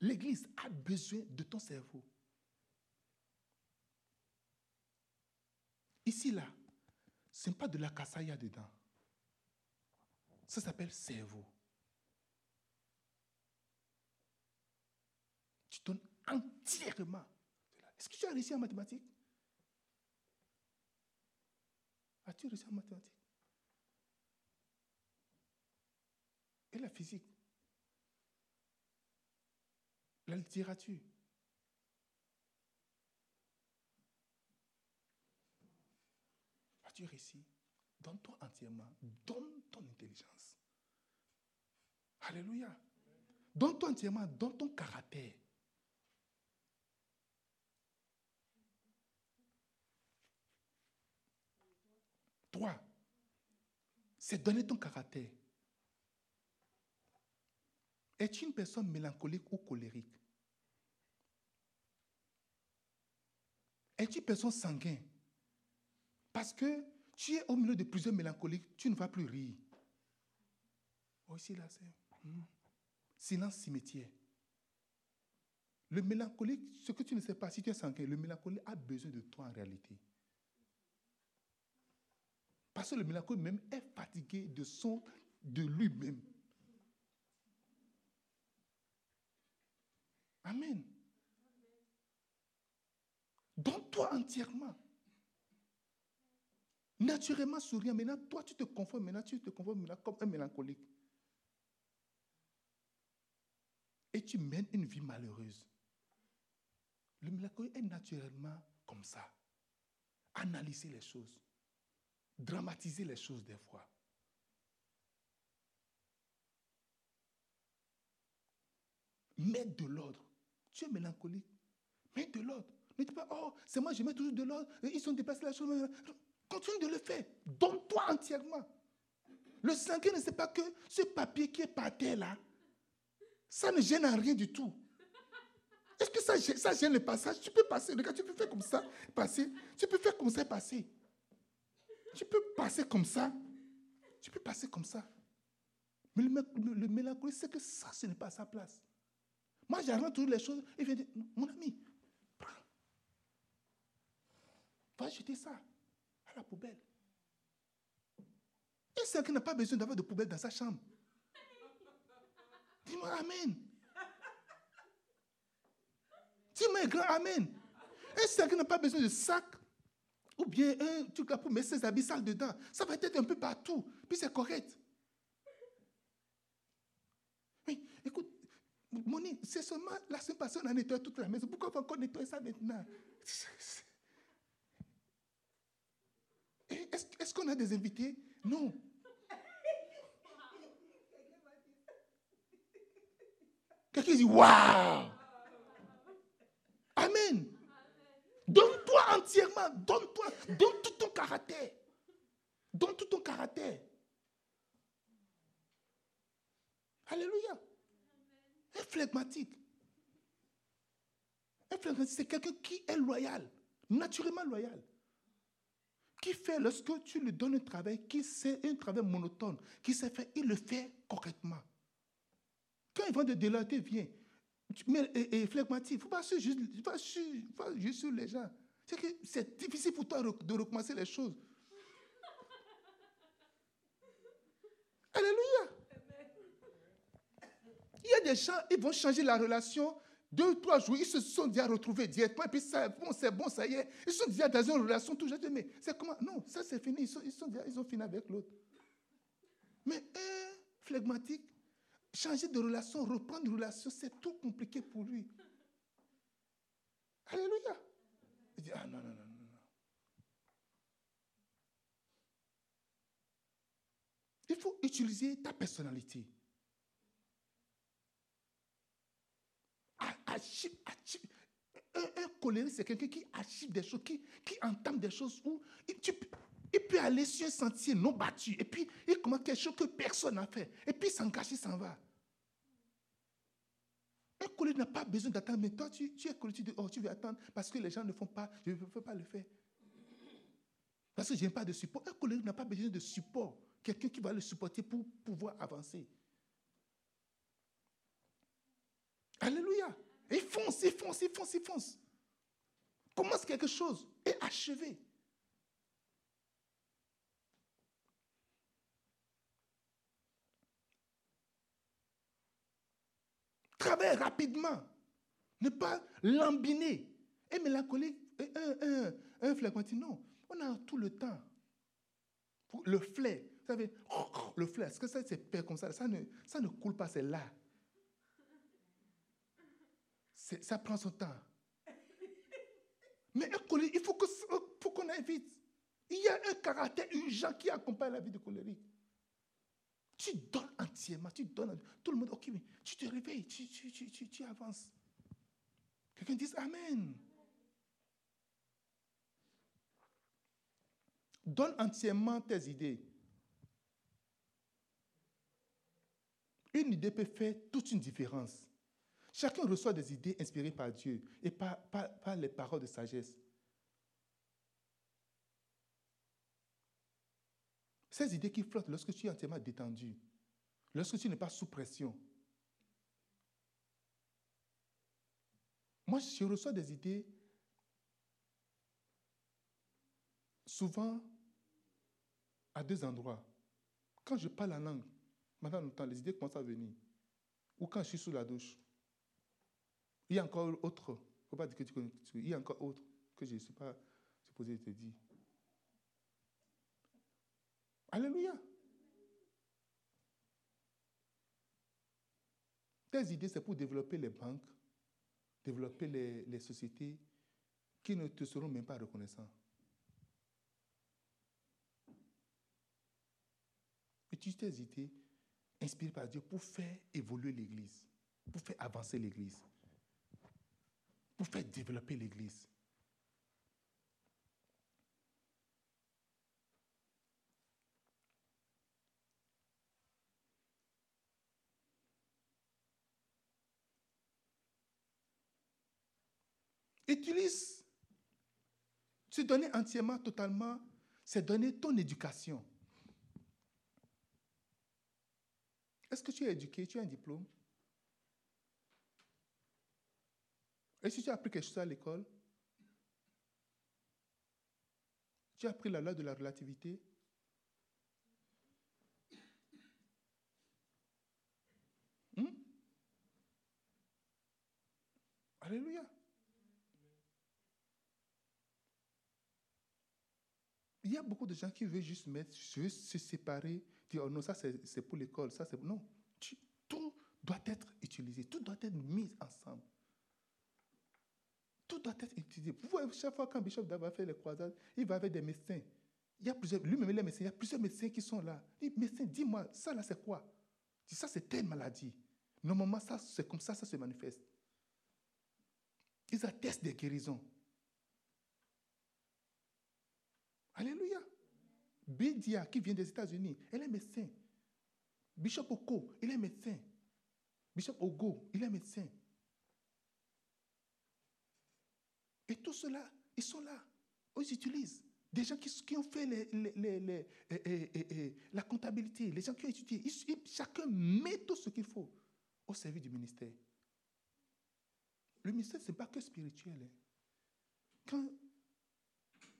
L'Église a besoin de ton cerveau. Ici, là, ce n'est pas de la cassaya dedans. Ça s'appelle cerveau. Tu donnes entièrement. Est-ce que tu as réussi en mathématiques? As-tu réussi en mathématiques? Et la physique? La littérature As-tu réussi? Donne-toi entièrement. Donne ton intelligence. Alléluia. Donne-toi entièrement. Donne ton caractère. Toi, c'est donner ton caractère. Es-tu une personne mélancolique ou colérique? Es-tu personne sanguine? Parce que tu es au milieu de plusieurs mélancoliques, tu ne vas plus rire. Aussi là, c'est hmm. silence cimetière. Le mélancolique, ce que tu ne sais pas, si tu es sanguin, le mélancolique a besoin de toi en réalité. Parce que le mélancolique même est fatigué de son, de lui-même. Amen. Donne-toi entièrement. Naturellement souriant. Maintenant, toi, tu te conformes. Maintenant, tu te conformes comme un mélancolique. Et tu mènes une vie malheureuse. Le mélancolique est naturellement comme ça. Analyser les choses dramatiser les choses des fois. Mettre de l'ordre. Tu es mélancolique. Mets de l'ordre. Ne dis pas, oh, c'est moi, je mets toujours de l'ordre. Ils sont dépassés la chose. Continue de le faire. Donne-toi entièrement. Le cinquième ne sait pas que ce papier qui est par terre là, ça ne gêne en rien du tout. Est-ce que ça, ça gêne le passage? Tu peux passer. Regarde, tu peux faire comme ça, passer. Tu peux faire comme ça, passer. Tu peux passer comme ça. Tu peux passer comme ça. Mais le, mélancolique, c'est que ça, ce n'est pas sa place. Moi, j'arrête toutes les choses et je dis, mon ami, prends. Va jeter ça à la poubelle. Et c'est qui n'a pas besoin d'avoir de poubelle dans sa chambre. Dis-moi Amen. Dis-moi grand Amen. Et c'est qui n'a pas besoin de sac ou bien un truc là pour mettre ses habits sales dedans. Ça va être un peu partout. Puis c'est correct. Oui, écoute, Moni, c'est seulement la semaine passée, on a nettoyé toute la maison. Pourquoi on va encore nettoyer ça maintenant? Est-ce qu'on a des invités? Non. Quelqu'un dit Waouh Amen. Donne-toi entièrement, donne-toi, donne tout ton caractère. Donne tout ton caractère. Alléluia. Un flegmatique. Un flegmatique, c'est quelqu'un qui est loyal, naturellement loyal. Qui fait, lorsque tu lui donnes un travail, qui c'est un travail monotone, qui sait faire, il le fait correctement. Quand il vient de délater, viens. Mais et, flegmatique, il ne faut pas juste sur les gens. C'est que c'est difficile pour toi de recommencer les choses. Alléluia. Il y a des gens, ils vont changer la relation. Deux trois jours, ils se sont déjà retrouvés directement. Et puis, bon, c'est bon, ça y est. Ils sont déjà dans une relation toujours. Mais c'est comment? Non, ça c'est fini. Ils, sont, ils, sont ils ont fini avec l'autre. Mais un flegmatique, changer de relation, reprendre une relation, c'est tout compliqué pour lui. Alléluia. Il dit, ah non, non, non. non. Il faut utiliser ta personnalité. Un, un colérique, c'est quelqu'un qui archive des choses, qui, qui entame des choses où il, peut aller sur un sentier non battu, et puis il commence quelque chose que personne n'a fait, et puis il s'engage, il s'en va. Un collègue n'a pas besoin d'attendre, mais toi, tu, es collègue, tu oh, tu veux attendre parce que les gens ne font pas, je ne peux pas le faire. Parce que je n'ai pas de support. Un collègue n'a pas besoin de support. Quelqu'un qui va le supporter pour pouvoir avancer. Alléluia. Il fonce, il fonce, il fonce, il fonce. Commence quelque chose et achevé. Travaille rapidement. Ne pas lambiner. Et mélancolique, un, un, un phlegmatique, non. On a tout le temps. Le flair, vous savez, le flair, est-ce que ça c'est comme ça? Ça ne, ça ne coule pas, c'est là. Ça prend son temps. Mais un colérique, il faut qu'on qu'on aille vite. Il y a un caractère urgent qui accompagne la vie de colérique. Tu donnes entièrement, tu donnes. Tout le monde, ok, mais tu te réveilles, tu, tu avances. Quelqu'un dit Amen. Donne entièrement tes idées. Une idée peut faire toute une différence. Chacun reçoit des idées inspirées par Dieu et par, les paroles de sagesse. Ces idées qui flottent lorsque tu es entièrement détendu, lorsque tu n'es pas sous pression. Moi, je reçois des idées souvent à deux endroits. Quand je parle la langue, maintenant les idées commencent à venir. Ou quand je suis sous la douche. Il y a encore autre. Il ne faut pas dire que tu connais. Il y a encore autre que je ne suis pas supposé te dire. Alléluia. Tes idées, c'est pour développer les banques, développer les, les, sociétés qui ne te seront même pas reconnaissants. Utilise tes idées inspirées par Dieu pour faire évoluer l'Église, pour faire avancer l'Église, pour faire développer l'Église. Utilise. Se donner entièrement, totalement, c'est donner ton éducation. Est-ce que tu es éduqué? Tu as un diplôme? Est-ce que tu as appris quelque chose à l'école Tu as appris la loi de la relativité hmm? Alléluia. Il y a beaucoup de gens qui veulent juste mettre, se séparer, dire oh non, ça c'est pour l'école, ça c'est. Non, tout doit être utilisé, tout doit être mis ensemble. Tout doit être utilisé. Vous voyez, chaque fois qu'un bishop va faire les croisades, il va avec des médecins. Il y a plusieurs, lui-même, les médecins, il y a plusieurs médecins qui sont là. Il dit, médecin, dis-moi, ça là, c'est quoi? Dit, ça, c'est telle maladie. Normalement, ça, c'est comme ça, ça se manifeste. Ils attestent des guérisons. Alléluia. Bédia, qui vient des États-Unis, elle est médecin. Bishop Oko, il est médecin. Bishop Ogo, il est médecin. Et tout cela, ils sont là. Ils utilisent. Des gens qui, ont fait la comptabilité, les gens qui ont étudié. chacun met tout ce qu'il faut au service du ministère. Le ministère, ce n'est pas que spirituel. Hein. Quand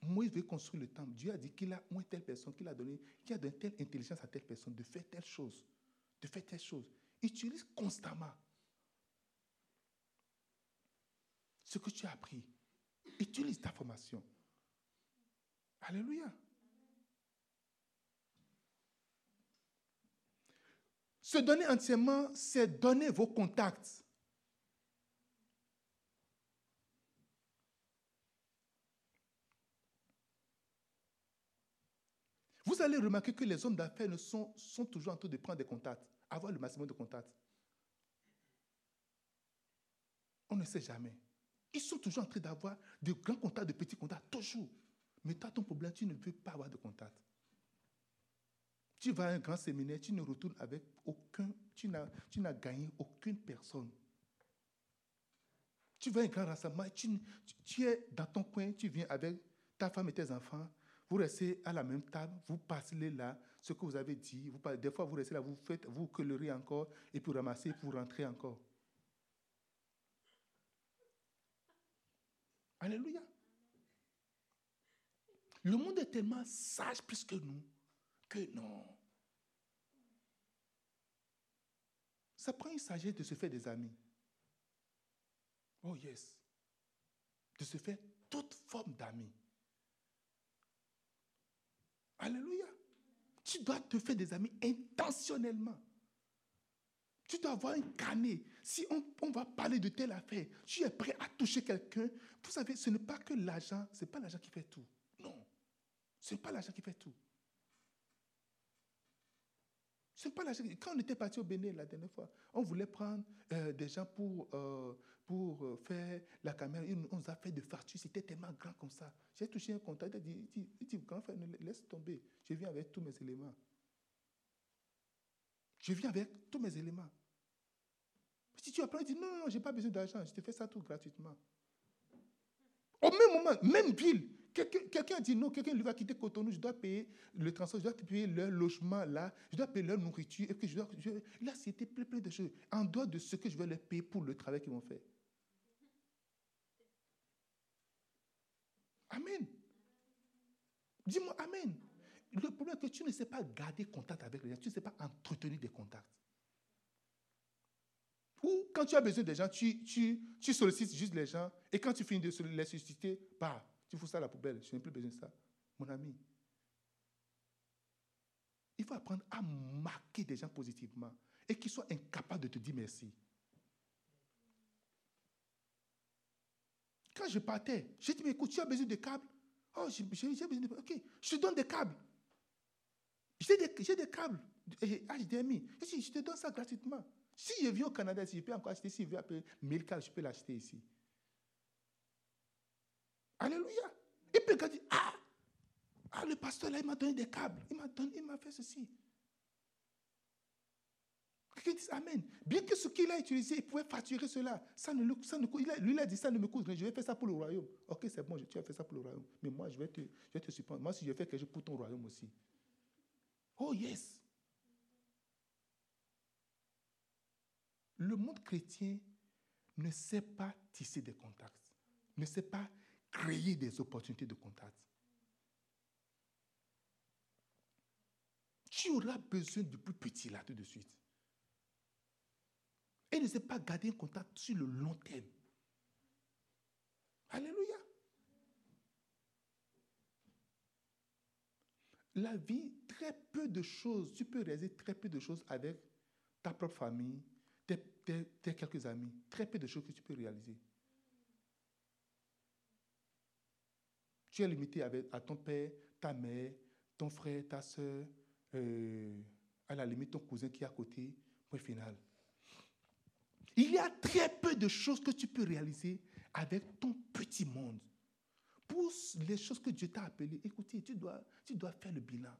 Moïse veut construire le temple. Dieu a dit qu'il a moins telle personne, qu'il a donné, qu'il a donné telle intelligence à telle personne de faire telle chose, de faire telle chose. Utilise constamment ce que tu as appris. Utilise ta formation. Alléluia. Se donner entièrement, c'est donner vos contacts. Vous allez remarquer que les hommes d'affaires sont, sont toujours en train de prendre des contacts, avoir le maximum de contacts. On ne sait jamais. Ils sont toujours en train d'avoir de grands contacts, de petits contacts, toujours. Mais toi, ton problème, tu ne veux pas avoir de contacts. Tu vas à un grand séminaire, tu ne retournes avec aucun, tu n'as, gagné aucune personne. Tu vas à un grand rassemblement, tu, tu, es dans ton coin, tu viens avec ta femme et tes enfants, vous restez à la même table, vous passez là, ce que vous avez dit, vous des fois vous restez là, vous faites, vous colorez encore, et puis ramassez, pour rentrer encore. Alléluia. Le monde est tellement sage plus que nous que non. Ça prend une sagesse de se faire des amis. Oh yes. De se faire toute forme d'amis. Alléluia. Tu dois te faire des amis intentionnellement. Tu dois avoir un canet. Si on, va parler de telle affaire, tu es prêt à toucher quelqu'un. Vous savez, ce n'est pas que l'argent, ce n'est pas l'argent qui fait tout. Non. Ce n'est pas l'argent qui fait tout. C'est pas Quand on était parti au Bénin la dernière fois, on voulait prendre euh, des gens pour, euh, pour euh, faire la caméra. On nous a fait de fartu. C'était tellement grand comme ça. J'ai touché un contact. Il dit, il dit, grand frère, laisse tomber. Je viens avec tous mes éléments. Je viens avec tous mes éléments. Si tu apprends, il dit, non, non, non, je n'ai pas besoin d'argent. Je te fais ça tout gratuitement. Au même moment, même ville, Quelqu'un dit non, quelqu'un lui va quitter Cotonou, je dois payer le transport, je dois payer leur logement là, je dois payer leur nourriture. Et puis je dois, là, c'était plein, plein de choses. En dehors de ce que je vais leur payer pour le travail qu'ils vont faire. Amen. Dis-moi Amen. Le problème est que tu ne sais pas garder contact avec les gens, tu ne sais pas entretenir des contacts. Ou quand tu as besoin des gens, tu, tu, tu sollicites juste les gens, et quand tu finis de les solliciter, bah, tu fous ça à la poubelle, je n'ai plus besoin de ça. Mon ami, il faut apprendre à marquer des gens positivement et qu'ils soient incapables de te dire merci. Quand je partais, j'ai dit, mais écoute, tu as besoin de câbles? Oh, j'ai besoin de... Ok, je te donne des câbles. J'ai des, des, câbles HDMI. Je, je te donne ça gratuitement. Si je viens au Canada, si je peux encore acheter, si je veux appeler 1000 câbles, je peux l'acheter ici. Alléluia. Et puis quand il dit, ah, ah, le pasteur là, il m'a donné des câbles. Il m'a donné, il m'a fait ceci. Quelqu'un dit Amen. Bien que ce qu'il a utilisé, il pouvait facturer cela. Ça ne, ça ne, lui, il a dit ça ne me coûte rien. Je vais faire ça pour le royaume. Ok, c'est bon, tu as fait ça pour le royaume. Mais moi, je vais te, je vais te supporter. Moi, si je fais quelque chose pour ton royaume aussi. Oh, yes. Le monde chrétien ne sait pas tisser des contacts, ne sait pas créer des opportunités de contact. Tu auras besoin du plus petit là tout de suite. Et ne sait pas garder un contact sur le long terme. Alléluia. La vie, très peu de choses, tu peux réaliser très peu de choses avec ta propre famille, tes, quelques amis. Très peu de choses que tu peux réaliser. Tu es limité avec, à ton père, ta mère, ton frère, ta soeur, euh, à la limite ton cousin qui est à côté. Point final. Il y a très peu de choses que tu peux réaliser avec ton petit monde. Pour les choses que Dieu t'a appelées, écoutez, tu dois, tu dois faire le bilan.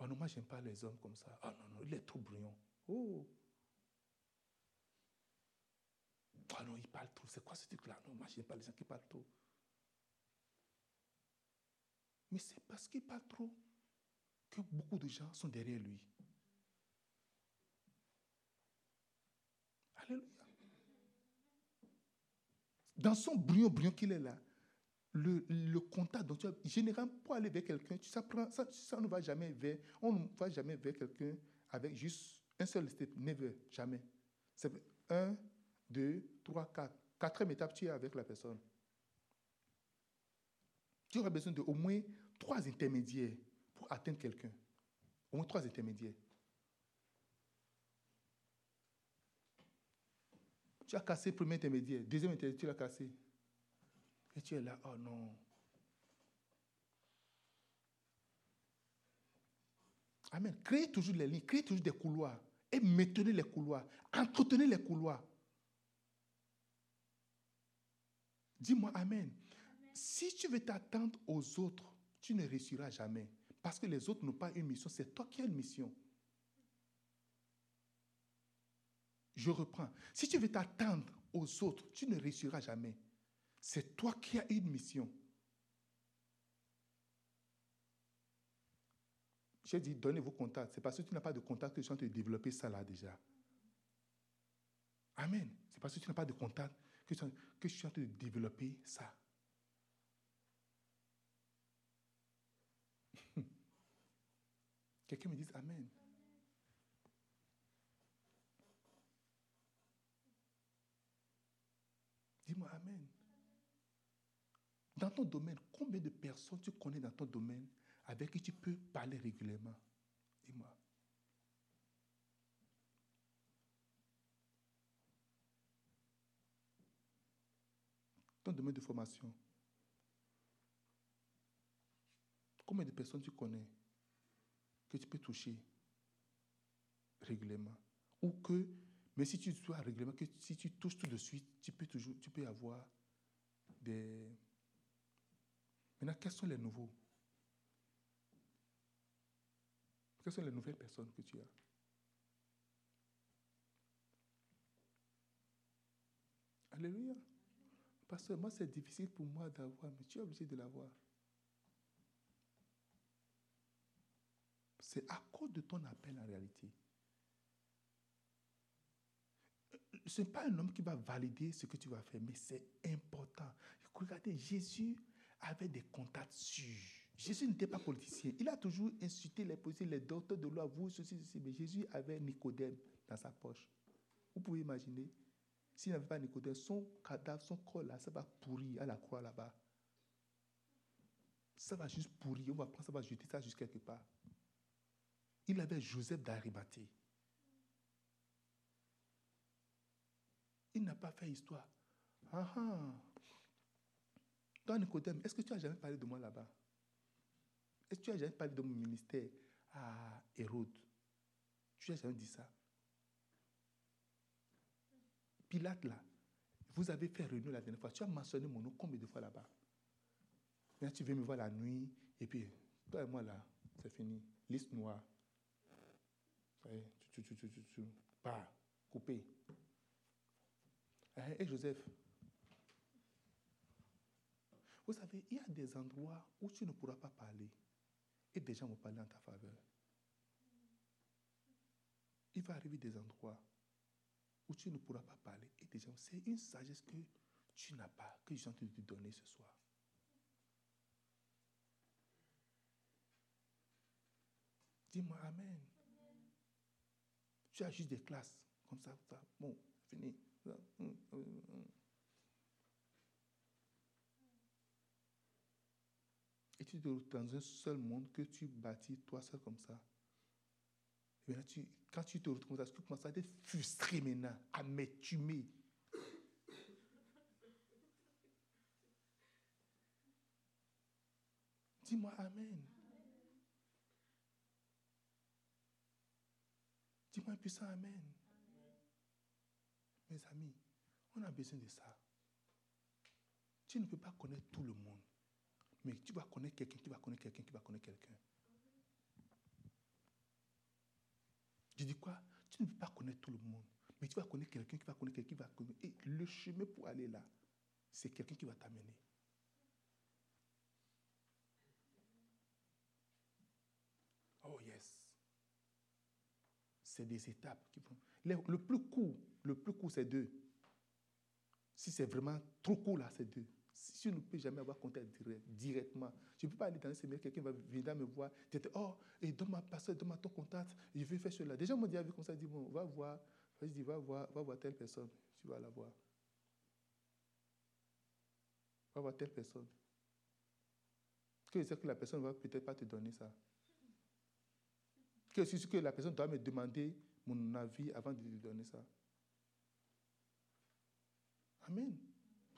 Oh non, moi, j'aime pas les hommes comme ça. Oh non, non, il est trop brillant. Oh, Ah non, il parle trop. C'est quoi ce truc-là? Non, moi, je n'aime pas les gens qui parlent trop. Mais c'est parce qu'il parle trop que beaucoup de gens sont derrière lui. Alléluia. Dans son brillant, brillant qu'il est là, le, contact dont tu as, généralement, pour aller vers quelqu'un, ça, ça, ça, ne va jamais vers, on ne va jamais vers quelqu'un avec juste un seul step, never, jamais. C'est un, deux, trois, quatre. Quatrième étape, tu es avec la personne. Tu auras besoin de au moins trois intermédiaires pour pour atteindre quelqu'un. Au moins trois intermédiaires. Tu as cassé le premier intermédiaire, deuxième intermédiaire, tu l'as cassé. Tu es là, oh non. Amen. Créez toujours les lignes, créez toujours des couloirs. Et maintenez les couloirs. Entretenez les couloirs. Dis-moi Amen. Si tu veux t'attendre aux autres, tu ne réussiras jamais. Parce que les autres n'ont pas une mission, c'est toi qui as une mission. Je reprends. Si tu veux t'attendre aux autres, tu ne réussiras jamais. C'est toi qui as une mission. J'ai dit, donnez vos contacts. C'est parce que tu n'as pas de contact que je suis en train de développer ça là déjà. Amen. C'est parce que tu n'as pas de contact que je suis en train de développer ça. Quelqu'un me dit Amen. Dis-moi Amen. Dans ton domaine, combien de personnes tu connais dans ton domaine avec qui tu peux parler régulièrement? Dis-moi. Ton domaine de formation. Combien de personnes tu connais que tu peux toucher régulièrement? Ou que, mais si tu dois régulièrement, que si tu touches tout de suite, tu peux toujours, tu peux avoir des. Maintenant, quels sont les nouveaux? Quelles sont les nouvelles personnes que tu as? Alléluia. Parce que moi, c'est difficile pour moi d'avoir, mais tu es obligé de l'avoir. C'est à cause de ton appel en réalité. Ce n'est pas un homme qui va valider ce que tu vas faire, mais c'est important. Regardez, Jésus avait des contacts sûrs. Jésus n'était pas politicien. Il a toujours insulté les policiers, les docteurs de loi, vous, ceci, ceci. Mais Jésus avait Nicodème dans sa poche. Vous pouvez imaginer, s'il n'avait pas Nicodème, son cadavre, son corps là, ça va pourrir à la croix là-bas. Ça va juste pourrir. On va prendre ça, va jeter ça juste quelque part. Il avait Joseph d'Arimathée. Il n'a pas fait histoire. Ah ah. Toi, Nicodème, est-ce que tu as jamais parlé de moi là-bas Est-ce que tu as jamais parlé de mon ministère à Hérode Tu as jamais dit ça Pilate, là, vous avez fait réunion la dernière fois. Tu as mentionné mon nom combien de fois là-bas Maintenant, tu viens me voir la nuit, et puis, toi et moi là, c'est fini. Liste noire. Tu, tu, tu, tu, tu, pas, coupé. Et Joseph, vous savez, il y a des endroits où tu ne pourras pas parler et des gens vont parler en ta faveur. Il va arriver des endroits où tu ne pourras pas parler et des gens. C'est une sagesse que tu n'as pas, que je suis en train de te donner ce soir. Dis-moi Amen. Tu as juste des classes comme ça, ça. bon, fini. Tu te retrouves dans un seul monde que tu bâtis toi seul comme ça. Tu, quand tu te retrouves comme ça, tu commences à être frustré maintenant, à m'étumer. Dis-moi Amen. Dis-moi un puissant Amen. Mes amis, on a besoin de ça. Tu ne peux pas connaître tout le monde. Mais tu vas connaître quelqu'un qui va connaître quelqu'un qui va connaître quelqu'un. Je dis quoi? Tu ne peux pas connaître tout le monde. Mais tu vas connaître quelqu'un qui va connaître quelqu'un qui va connaître. Et le chemin pour aller là, c'est quelqu'un qui va t'amener. Oh yes. C'est des étapes qui vont. Le, plus court, le plus court, c'est deux. Si c'est vraiment trop court là, c'est deux. Si je ne peux jamais avoir contact directement, je ne peux pas aller dans un séminaire, quelqu'un va venir me voir, tu oh, et donne-moi donne-moi ton contact, je vais faire cela. Déjà, on m'a dit comme ça, dit, bon, va voir, je dis, va voir, va voir telle personne, tu vas la voir. Va voir telle personne. Que je sais que la personne ne va peut-être pas te donner ça. que, que la personne doit me demander mon avis avant de lui donner ça. Amen.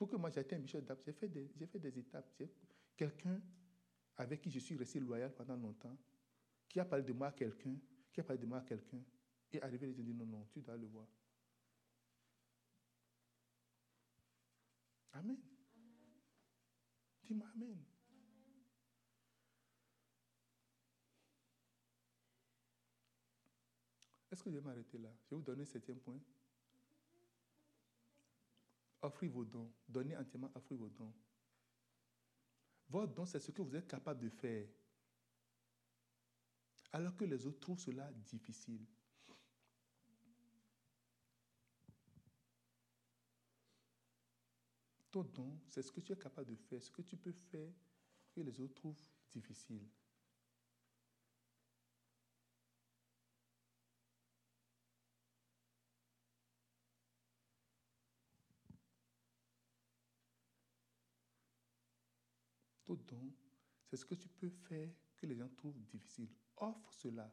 Pour que moi j'atteigne un bishop j'ai fait, des, fait des étapes. Quelqu'un avec qui je suis resté loyal pendant longtemps, qui a parlé de moi à quelqu'un, qui a parlé de moi à quelqu'un, et arrivé, il a dit non, non, tu dois le voir. Amen. Dis-moi Amen. Est-ce que je vais m'arrêter là? Je vais vous donner un septième point. Offrez vos dons. Donnez entièrement, offrez vos dons. Votre don, c'est ce que vous êtes capable de faire. Alors que les autres trouvent cela difficile. Ton don, c'est ce que tu es capable de faire, ce que tu peux faire que les autres trouvent difficile. Ton don, c'est ce que tu peux faire que les gens trouvent difficile. Offre cela.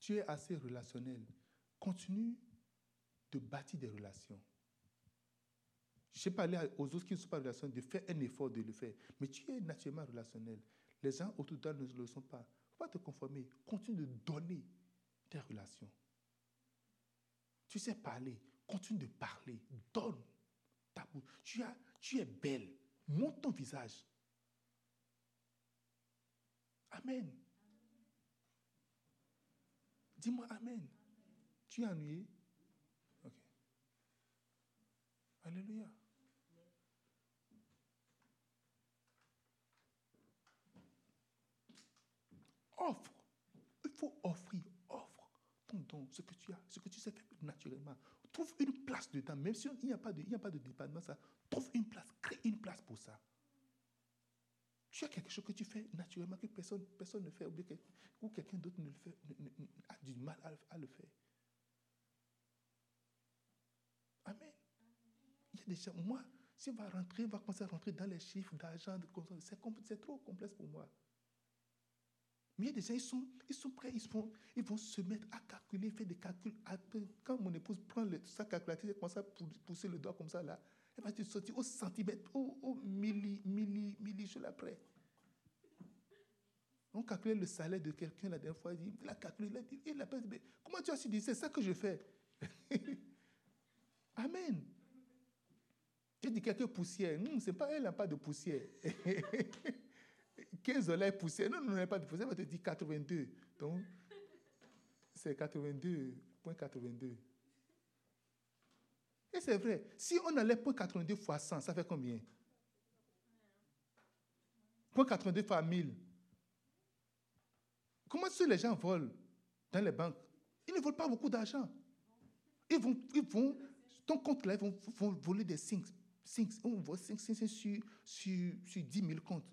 Tu es assez relationnel. Continue de bâtir des relations. Je pas parlé aux autres qui ne sont pas relationnels de faire un effort de le faire. Mais tu es naturellement relationnel. Les gens autour de toi ne le sont pas. Il ne faut pas te conformer. Continue de donner tes relations. Tu sais parler. Continue de parler. Donne. Tu, as, tu es belle. Montre ton visage. Amen. Dis-moi Amen. Tu es ennuyé? Alléluia. Offre. Il faut offrir. Offre ton don, ce que tu as, ce que tu sais faire naturellement. Trouve une place dedans, même s'il n'y a pas de, il a de département, ça. Trouve une place, crée une place pour ça. Tu as quelque chose que tu fais naturellement que personne, personne ne fait, ou quelqu'un d'autre ne le fait, a du mal à le faire. Amen des gens, moi, si on va rentrer, on va commencer à rentrer dans les chiffres d'argent, c'est trop complexe pour moi. Mais il y a des gens, ils sont, ils sont prêts, ils, vont, ils vont se mettre à calculer, faire des calculs. Quand mon épouse prend le, sa calculatrice, elle commence à pousser le doigt comme ça, là, elle va te sortir au centimètre, au, milli, milli, milli, je l'après. On calculait le salaire de quelqu'un la dernière fois, il a calculé, il a dit, dit, comment tu as su c'est ça que je fais? Amen. J'ai dit quelques poussières. Non, c'est pas elle n'a pas de poussière. 15 dollars poussière. Non, non, n'a pas poussière. Elle va te dire 82. Donc, c'est 82.82. Et c'est vrai. Si on allait pour 82 fois 100, ça fait combien? 82 fois 1000. Comment est-ce que les gens volent dans les banques? Ils ne volent pas beaucoup d'argent. Ils vont, ils vont, ton compte là, ils vont, vont voler des 5, 5, on voit 5, 5, 5 sur, sur, sur 10 000 comptes.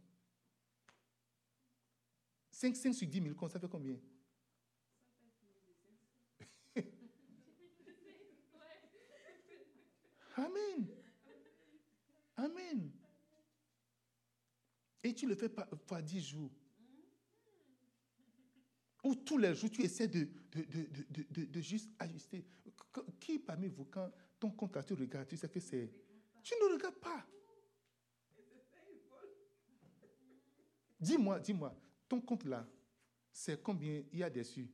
5, 5 sur 10 000 comptes, ça fait combien? Amen. Amen. Et tu le fais par, par 10 jours. Ou tous les jours, tu essaies de, juste ajuster. Qui parmi vous, quand ton compte, tu regardes, tu sais que c'est tu ne regardes pas. Dis-moi, dis-moi, ton compte là, c'est combien il y a dessus?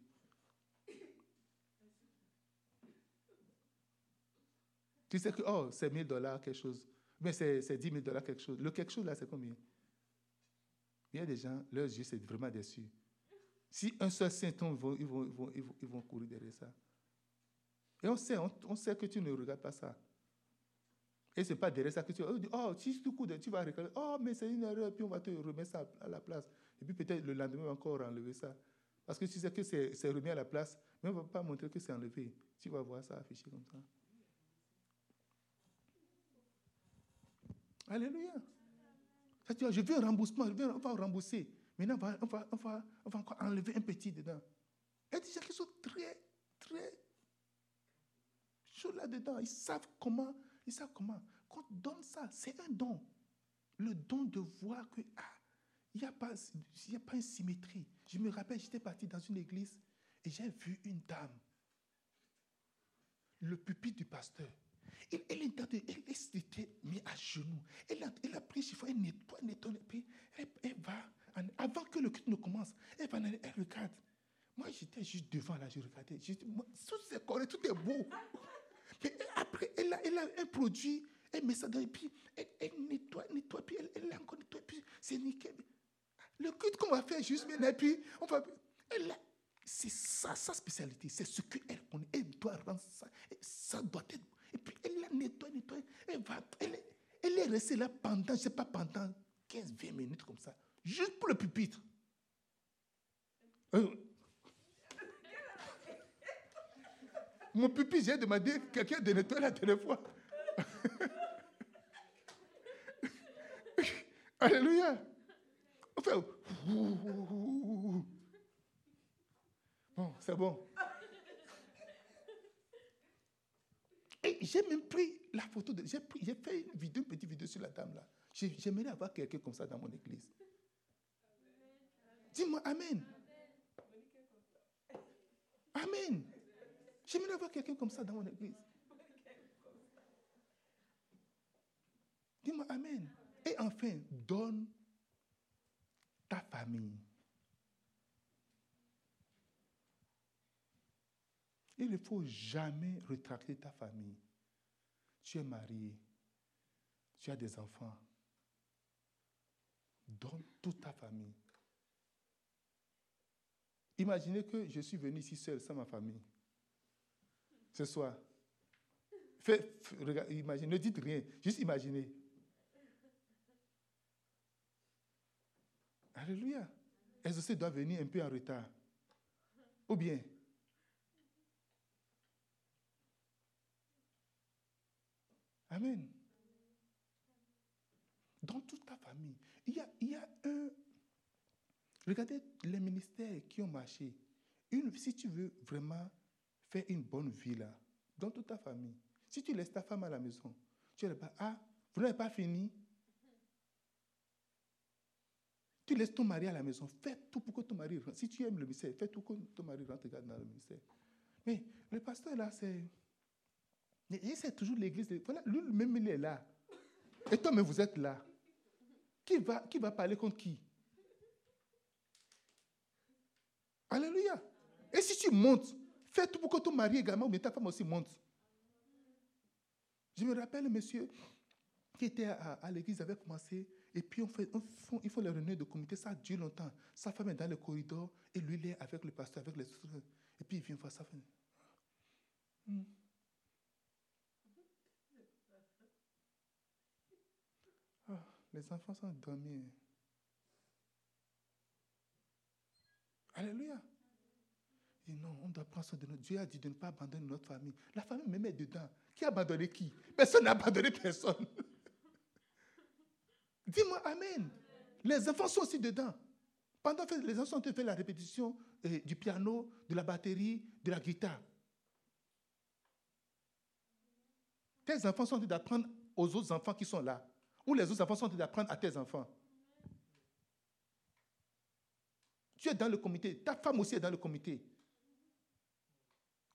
Tu sais que, oh, c'est 1000 dollars quelque chose. Mais c'est 10 000 dollars quelque chose. Le quelque chose là, c'est combien? Il y a des gens, leurs yeux, c'est vraiment déçu. Si un seul saint tombe, ils vont, ils, vont, ils, vont, ils vont courir derrière ça. Et on sait, on sait que tu ne regardes pas ça. Et ce n'est pas derrière ça que tu vas dire, oh, si tu, tu vas réclamer, oh, mais c'est une erreur, puis on va te remettre ça à la place. Et puis peut-être le lendemain, on va encore enlever ça. Parce que tu sais que c'est remis à la place, mais on ne va pas montrer que c'est enlevé. Tu vas voir ça affiché comme ça. Alléluia. Je veux un remboursement, on va rembourser. Maintenant, on va, on, va, on, va, on va encore enlever un petit dedans. Et des gens qui sont très, très chauds là-dedans. Ils savent comment ils savent comment. Quand on donne ça, c'est un don. Le don de voir que, ah, il n'y a, pas, il a pas une symétrie. Je me rappelle, j'étais parti dans une église et j'ai vu une dame, le pupitre du pasteur. Elle, elle, elle, s'était mise à genoux. Elle a, elle a pris chiffre, elle nettoie, nettoie, et puis elle, elle va, avant que le culte ne commence, elle va, elle regarde. Moi, j'étais juste devant là, je regardais. Tout est correct, tout est beau. Mais après, elle a, elle un produit, elle met ça dans, et puis elle, elle nettoie, nettoie, puis elle, elle encore nettoie, puis c'est nickel. Le culte qu'on va faire juste maintenant, et puis on va. C'est ça, sa spécialité, c'est ce qu'elle connaît. Elle doit rendre ça. Ça doit être. Et puis elle la nettoie, nettoie. Elle, va, elle, elle est restée là pendant, je ne sais pas, pendant 15-20 minutes comme ça, juste pour le pupitre. Euh, Mon pupitre, j'ai demandé quelqu'un de nettoyer la dernière. Alléluia. Bon, c'est bon. Et j'ai même pris la photo de. J'ai, fait une vidéo, une petite vidéo sur la dame là. J'aimerais avoir quelqu'un comme ça dans mon église. Dis-moi Amen. Amen. J'aimerais avoir quelqu'un comme ça dans mon église. Dis-moi Amen. Et enfin, donne ta famille. Il ne faut jamais retracter ta famille. Tu es marié, tu as des enfants. Donne toute ta famille. Imaginez que je suis venu ici seul, sans ma famille ce soir. Imaginez, ne dites rien, juste imaginez. Alléluia. aussi doit venir un peu en retard? Ou bien, Amen. Dans toute ta famille, il y a, il y a un... Regardez les ministères qui ont marché. Une, si tu veux vraiment Fais une bonne vie là, dans toute ta famille. Si tu laisses ta femme à la maison, tu n'as pas, ah, vous n'avez pas fini. Tu laisses ton mari à la maison, fais tout pour que ton mari rentre. Si tu aimes le ministère, fais tout pour que ton mari rentre dans le ministère. Mais le pasteur là, c'est. C'est toujours l'église. Voilà, lui-même, il est là. Et toi, mais vous êtes là. Qui va, qui va parler contre qui? Alléluia. Et si tu montes, Fais tout pour que ton mari également, mais ta femme aussi monte. Je me rappelle, monsieur, qui était à, l'église, avait commencé, et puis on fait, il faut les de comité, ça dure longtemps. Sa femme est dans le corridor, et lui, il est avec le pasteur, avec les autres. Et puis il vient voir sa femme. Ah, les enfants sont dormis. Alléluia non, on doit prendre soin de notre Dieu a dit de ne pas abandonner notre famille. La famille me met dedans. Qui a abandonné qui? Personne n'a abandonné personne. Dis-moi Amen. Les enfants sont aussi dedans. Pendant que les enfants ont fait la répétition euh, du piano, de la batterie, de la guitare. Tes enfants sont en train d'apprendre aux autres enfants qui sont là. Ou les autres enfants sont en train d'apprendre à tes enfants. Tu es dans le comité. Ta femme aussi est dans le comité.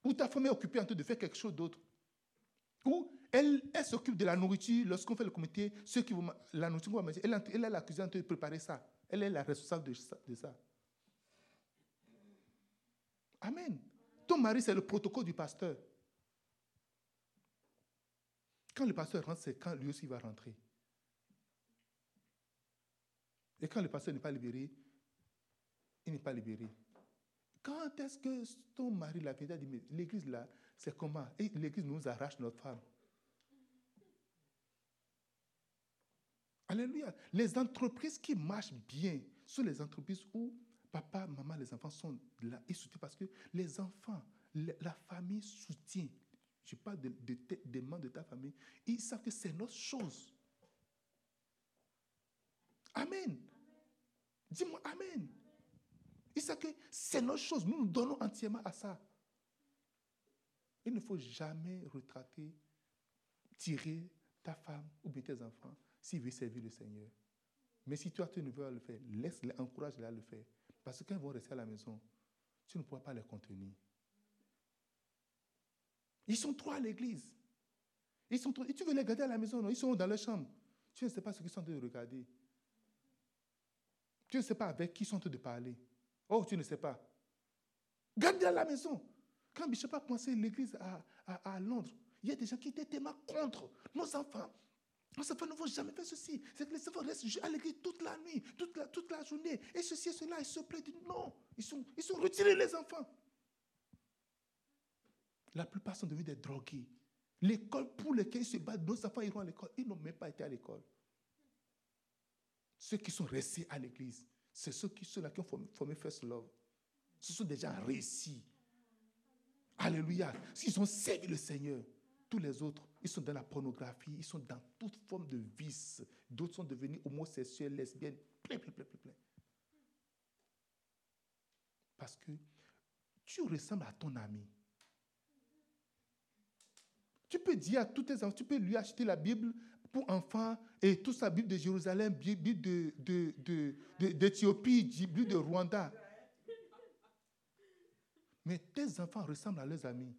Ou ta femme est occupée en train de faire quelque chose d'autre. Ou elle, s'occupe de la nourriture lorsqu'on fait le comité, ceux qui la nourriture manger, elle, est la de préparer ça. Elle est la responsable de ça. Amen. Ton mari, c'est le protocole du pasteur. Quand le pasteur rentre, c'est quand lui aussi va rentrer. Et quand le pasteur n'est pas libéré, il n'est pas libéré. Quand est-ce que ton mari l'a fait? Dit, l'église là, c'est comment? Et l'église nous arrache notre femme. Alléluia. Les entreprises qui marchent bien sont les entreprises où papa, maman, les enfants sont là et soutiennent parce que les enfants, la famille soutient. Je parle des membres de ta famille. Ils savent que c'est notre chose. Amen. Dis-moi Amen. Il sait que c'est notre chose. Nous nous donnons entièrement à ça. Il ne faut jamais retrater, tirer ta femme ou bien tes enfants s'ils veulent servir le Seigneur. Mais si toi, tu ne veux pas le faire, laisse-les, encourage-les à le faire. Parce que quand ils vont rester à la maison, tu ne pourras pas les contenir. Ils sont trois à l'église. Ils sont Et tu veux les garder à la maison, non? Ils sont dans leur chambre. Tu ne sais pas ce qu'ils sont en train de regarder. Tu ne sais pas avec qui ils sont en train de parler. Oh, tu ne sais pas. Garde-les à la maison. Quand Bishop a commencé l'église à, à, à Londres, il y a des gens qui étaient tellement contre nos enfants. Nos enfants ne vont jamais faire ceci. C'est que les enfants restent à l'église toute la nuit, toute la, journée. Et ceci et cela, ils se plaignent. Non, ils sont, ils sont retirés, les enfants. La plupart sont devenus des drogués. L'école pour laquelle ils se battent, nos enfants iront à l'école. Ils n'ont même pas été à l'école. Ceux qui sont restés à l'église, c'est ceux qui sont là qui ont formé First Love. Ce sont des gens réussis. Alléluia. S'ils ont servi le Seigneur, tous les autres, ils sont dans la pornographie, ils sont dans toute forme de vice. D'autres sont devenus homosexuels, lesbiennes, plein, plein, plein, plein. Parce que tu ressembles à ton ami. Tu peux dire à tous tes enfants, tu peux lui acheter la Bible pour enfants et toute sa Bible de Jérusalem, Bible d'Éthiopie, de, de, Bible de Rwanda. Mais tes enfants ressemblent à leurs amis.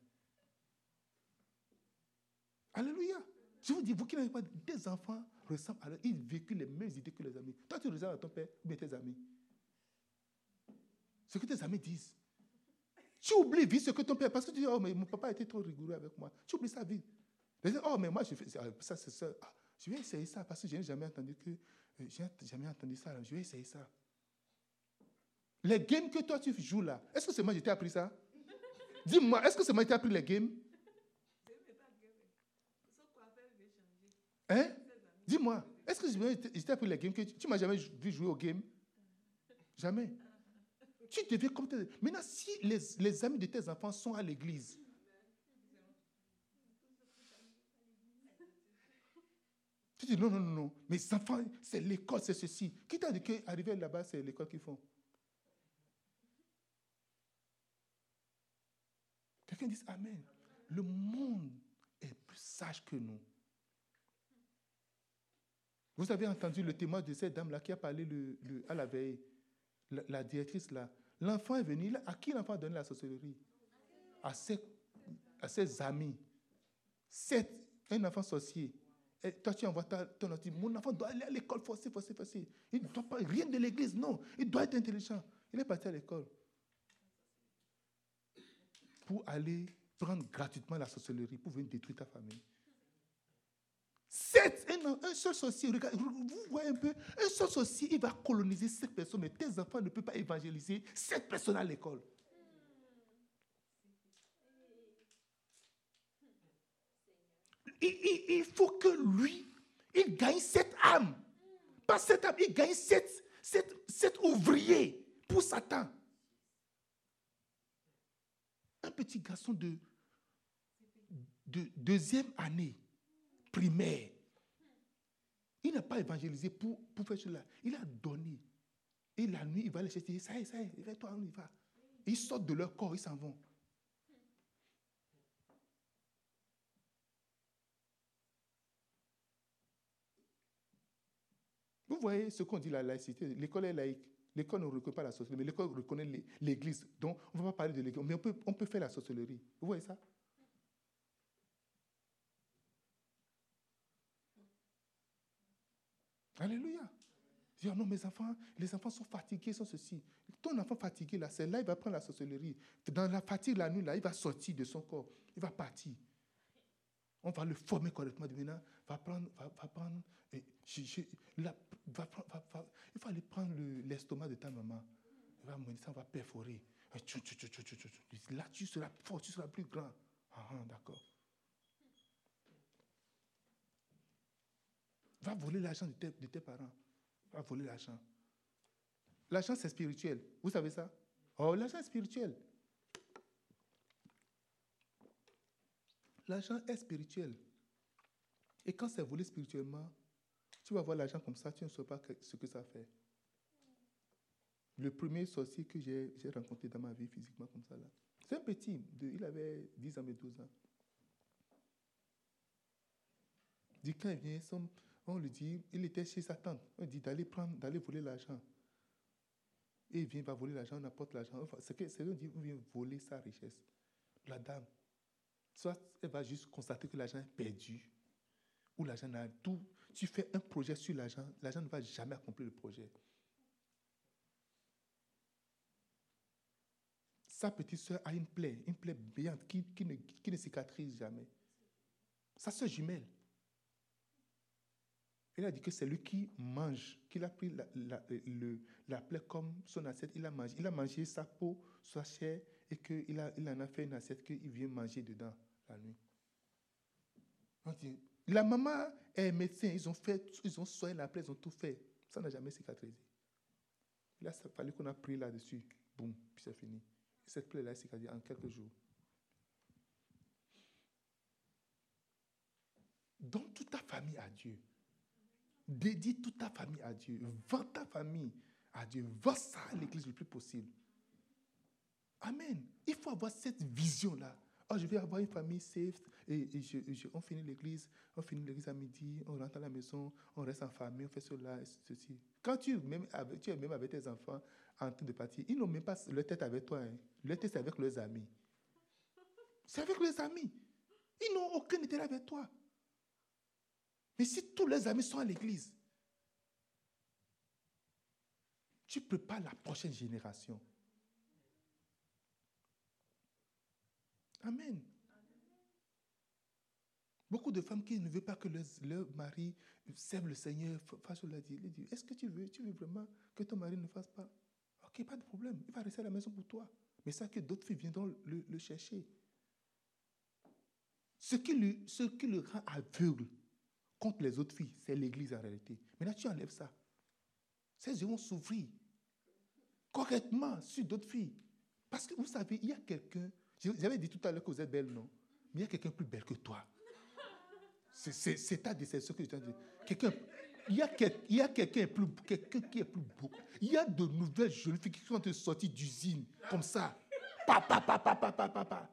Alléluia. Je vous dis, vous qui n'avez pas des enfants ressemblent à leurs ils vécu les mêmes idées que les amis. Toi, tu ressembles à ton père ou tes amis. Ce que tes amis disent. Tu oublies vite ce que ton père, parce que tu dis, oh, mais mon papa été trop rigoureux avec moi. Tu oublies sa vie. oh, mais moi, je fais ça, c'est ça. Ah, je vais essayer ça parce que je n'ai jamais entendu que, euh, j'ai jamais entendu ça. Je vais essayer ça. Les games que toi tu joues là, est-ce que c'est moi qui t'ai appris ça? Dis-moi, est-ce que c'est moi qui t'ai appris les games? Hein? Dis-moi, est-ce que je t'ai appris les games que tu, m'as jamais vu jouer au game Jamais. Tu deviens comme tes... Maintenant, si les, les amis de tes enfants sont à l'église, tu dis non, non, non, non. Mes enfants, c'est l'école, c'est ceci. Qui t'a dit qu'arriver là-bas, c'est l'école qu'ils font? Quelqu'un dit Amen. Le monde est plus sage que nous. Vous avez entendu le témoin de cette dame-là qui a parlé le, à la veille, la directrice là. L'enfant est venu, à qui l'enfant a donné la sorcellerie? À ses, à ses amis. C'est un enfant sorcier. Et toi, tu envoies ton enfant, mon enfant doit aller à l'école, forcé, forcé, forcé. Il ne doit pas, rien de l'église, non. Il doit être intelligent. Il est parti à l'école. Pour aller prendre gratuitement la sorcellerie, pour venir détruire ta famille. C'est un, seul sorcier, vous voyez un peu, un seul sorcier, il va coloniser cette personne, mais tes enfants ne peuvent pas évangéliser cette personne à l'école. Il, faut que lui, il gagne cette âme. Pas cette âme, il gagne cette, cet ouvrier pour Satan. Un petit garçon de, de deuxième année primaire. Il n'a pas évangélisé pour, pour faire cela. Il a donné. Et la nuit, il va les chercher. Ça y est, ça y est, toi, on y va. Ils sortent de leur corps, ils s'en vont. Vous voyez ce qu'on dit la laïcité. L'école est laïque. L'école ne reconnaît pas la sorcellerie, mais l'école reconnaît l'Église. Donc, on ne va pas parler de l'Église, mais on peut, faire la sorcellerie. Vous voyez ça? Alléluia. Dis, oh non, mes enfants, les enfants sont fatigués, sont ceci. Ton enfant fatigué, là, c'est là, il va prendre la sorcellerie. Dans la fatigue, la nuit, là, il va sortir de son corps. Il va partir. On va le former correctement. Maintenant, va prendre, va, prendre, et, va, va, il faut aller prendre l'estomac de ta maman. Il va ça va perforer. Là, tu seras fort, tu seras plus grand. Ah, ah d'accord. Va voler l'argent de tes, parents. Va voler l'argent. L'argent, c'est spirituel. Vous savez ça? Oh, l'argent est spirituel. L'argent est spirituel. Et quand c'est volé spirituellement, tu vas voir l'argent comme ça, tu ne sais pas ce que ça fait. Le premier sorcier que j'ai rencontré dans ma vie physiquement comme ça, c'est un petit, il avait 10 ans, mais 12 ans. Du quand il vient, On lui dit, il était chez sa tante. On dit d'aller prendre, d'aller voler l'argent. Et il vient, il va voler l'argent, on apporte l'argent. C'est que lui dit, il vient voler sa richesse. La dame, soit elle va juste constater que l'argent est perdu, ou l'argent n'a tout. Tu fais un projet sur l'argent, l'argent ne va jamais accomplir le projet. Sa petite soeur a une plaie, une plaie béante qui, qui ne, qui ne cicatrise jamais. Sa soeur jumelle. Il a dit que c'est lui qui mange, qu'il a pris la, la, la plaie comme son assiette, il a mangé. Il a mangé sa peau, sa chair, et qu'il il en a fait une assiette qu'il vient manger dedans la nuit. On dit, la maman est médecin, ils ont fait, ils ont soigné la plaie, ils ont tout fait. Ça n'a jamais cicatrisé. Il a fallu qu'on a pris là-dessus. Boum, puis c'est fini. Cette plaie-là cicatrisée en quelques jours. Donne toute ta famille à Dieu. Dédie toute ta famille à Dieu. Vends ta famille à Dieu. Vends ça à l'église le plus possible. Amen. Il faut avoir cette vision-là. Oh, je vais avoir une famille safe. Et, on finit l'église, on finit l'église à midi, on rentre à la maison, on reste en famille, on fait cela, ceci. Quand tu, même tu es même avec tes enfants en train de partir, ils n'ont même pas leur tête avec toi. Hein. Leur tête, c'est avec leurs amis. C'est avec leurs amis. Ils n'ont aucun intérêt avec toi. Mais si tous les amis sont à l'église, tu prépares la prochaine génération. Amen. Beaucoup de femmes qui ne veulent pas que leur, mari serve le Seigneur fassent la dit. dit Est-ce que tu veux, tu veux vraiment que ton mari ne fasse pas? Ok, pas de problème. Il va rester à la maison pour toi. Mais ça que d'autres filles viendront le, chercher. Ce qui, ce qui le rend aveugle, contre les autres filles. C'est l'Église en réalité. Maintenant, tu enlèves ça. Ces yeux vont s'ouvrir correctement sur d'autres filles. Parce que vous savez, il y a quelqu'un, j'avais dit tout à l'heure que vous êtes belle, non? Mais il y a quelqu'un plus belle que toi. C'est ta que je t'ai. Quelqu'un, il y a, quelqu'un qui est plus beau. Il y a de nouvelles jeunes filles qui sont de sortir d'usine, comme ça. Papa, papa, papa, papa.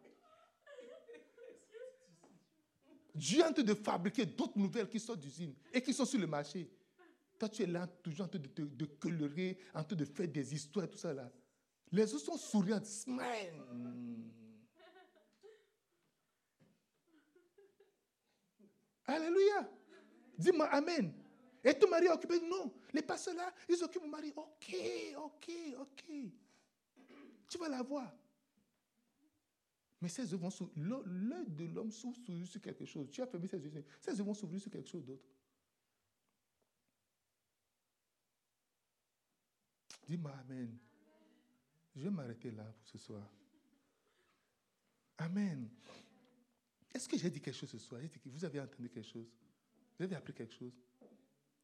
Dieu est en train de fabriquer d'autres nouvelles qui sortent d'usine et qui sont sur le marché. Toi, tu es là toujours en train de, de, colorer, en train de faire des histoires, tout ça là. Les autres sont souriants. Smile. Alléluia. Dis-moi Amen. Et ton mari est occupé? Non. Les pasteurs là, ils occupent mon mari. Ok, ok, ok. Tu vas la voir. Mais ces yeux vont s'ouvrir. L'œil de l'homme s'ouvre sur quelque chose. Tu as fermé ses yeux. Ces yeux vont s'ouvrir sur quelque chose d'autre. Dis-moi Amen. Je vais m'arrêter là pour ce soir. Amen. Est-ce que j'ai dit quelque chose ce soir? Vous avez entendu quelque chose. Vous avez appris quelque chose.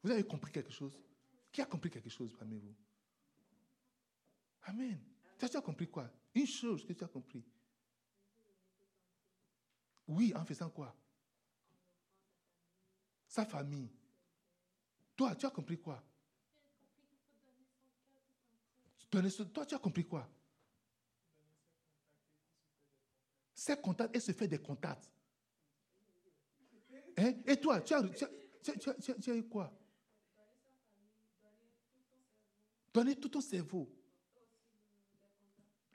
Vous avez compris quelque chose. Qui a compris quelque chose parmi vous? Amen. Tu as compris quoi? Une chose que tu as compris. Oui, en faisant quoi? Sa famille. Toi, tu as compris quoi? Toi, tu as compris quoi? Ses contacts et se fait des contacts. Hein? Et toi, tu as, eu quoi? Donner tout ton cerveau.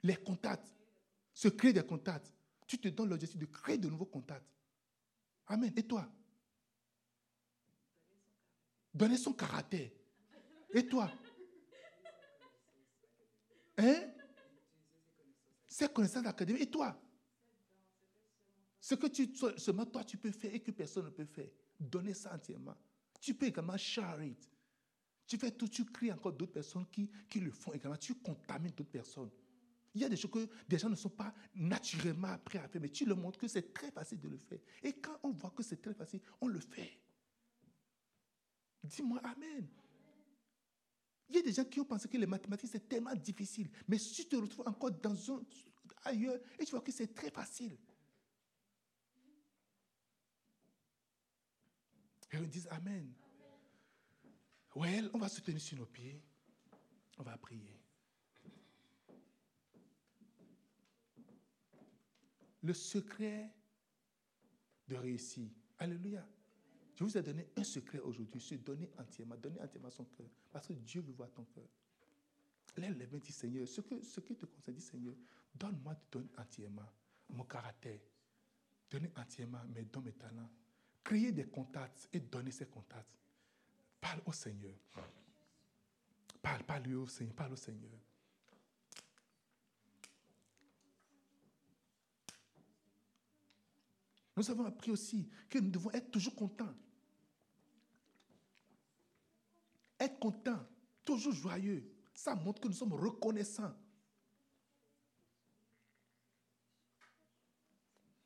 Les contacts. Se créer des contacts tu te donnes l'objectif de créer de nouveaux contacts. Amen. Et toi? Donner son caractère. Et toi? Hein? Ses connaissances académiques. Et toi? Ce que tu, seulement toi tu peux faire et que personne ne peut faire. Donner ça entièrement. Tu peux également share. Tu fais tout, tu crées encore d'autres personnes qui, qui le font également. Tu contamines d'autres personnes. Il y a des choses que des gens ne sont pas naturellement prêts à faire, mais tu leur montres que c'est très facile de le faire. Et quand on voit que c'est très facile, on le fait. Dis-moi Amen. Il y a des gens qui ont pensé que les mathématiques, c'est tellement difficile. Mais si tu te retrouves encore dans un, ailleurs et tu vois que c'est très facile. Et on dit Amen. Well, on va se tenir sur nos pieds. On va prier. le secret de réussir. Alléluia. Je vous ai donné un secret aujourd'hui, se donner entièrement, donner entièrement son cœur. Parce que Dieu veut voir ton cœur. Lève les mains, dit Seigneur, ce, que, ce qui te concerne, dit Seigneur, donne-moi de donner entièrement mon caractère, donner entièrement mes dons, mes talents, créer des contacts et donner ces contacts. Parle au Seigneur. Parle, parle au Seigneur, parle au Seigneur. Nous avons appris aussi que nous devons être toujours contents. Être content, toujours joyeux. Ça montre que nous sommes reconnaissants.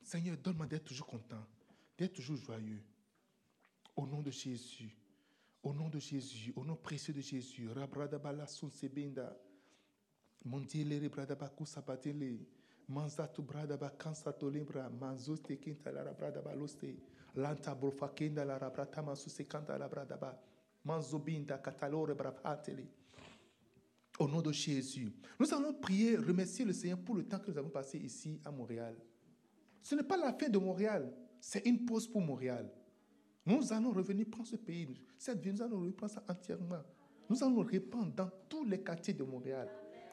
Seigneur, donne-moi d'être toujours content, d'être toujours joyeux. Au nom de Jésus. Au nom de Jésus, au nom précieux de Jésus. Rabradabala sunsebinda. Mondiele bradaba kusabatele. Manzatu bradaba kansato limbra. Manzoste kinta la bradaba loste. Lanta brofa kenda la rabrata masuse kanta la bradaba. Manzobinda katalore brafatele. Au nom de Jésus. Nous allons prier, remercier le Seigneur pour le temps que nous avons passé ici à Montréal. Ce n'est pas la fin de Montréal, c'est une pause pour Montréal. Nous allons revenir prendre ce pays. Cette vie, nous allons reprendre ça entièrement. Nous allons répandre dans tous les quartiers de Montréal.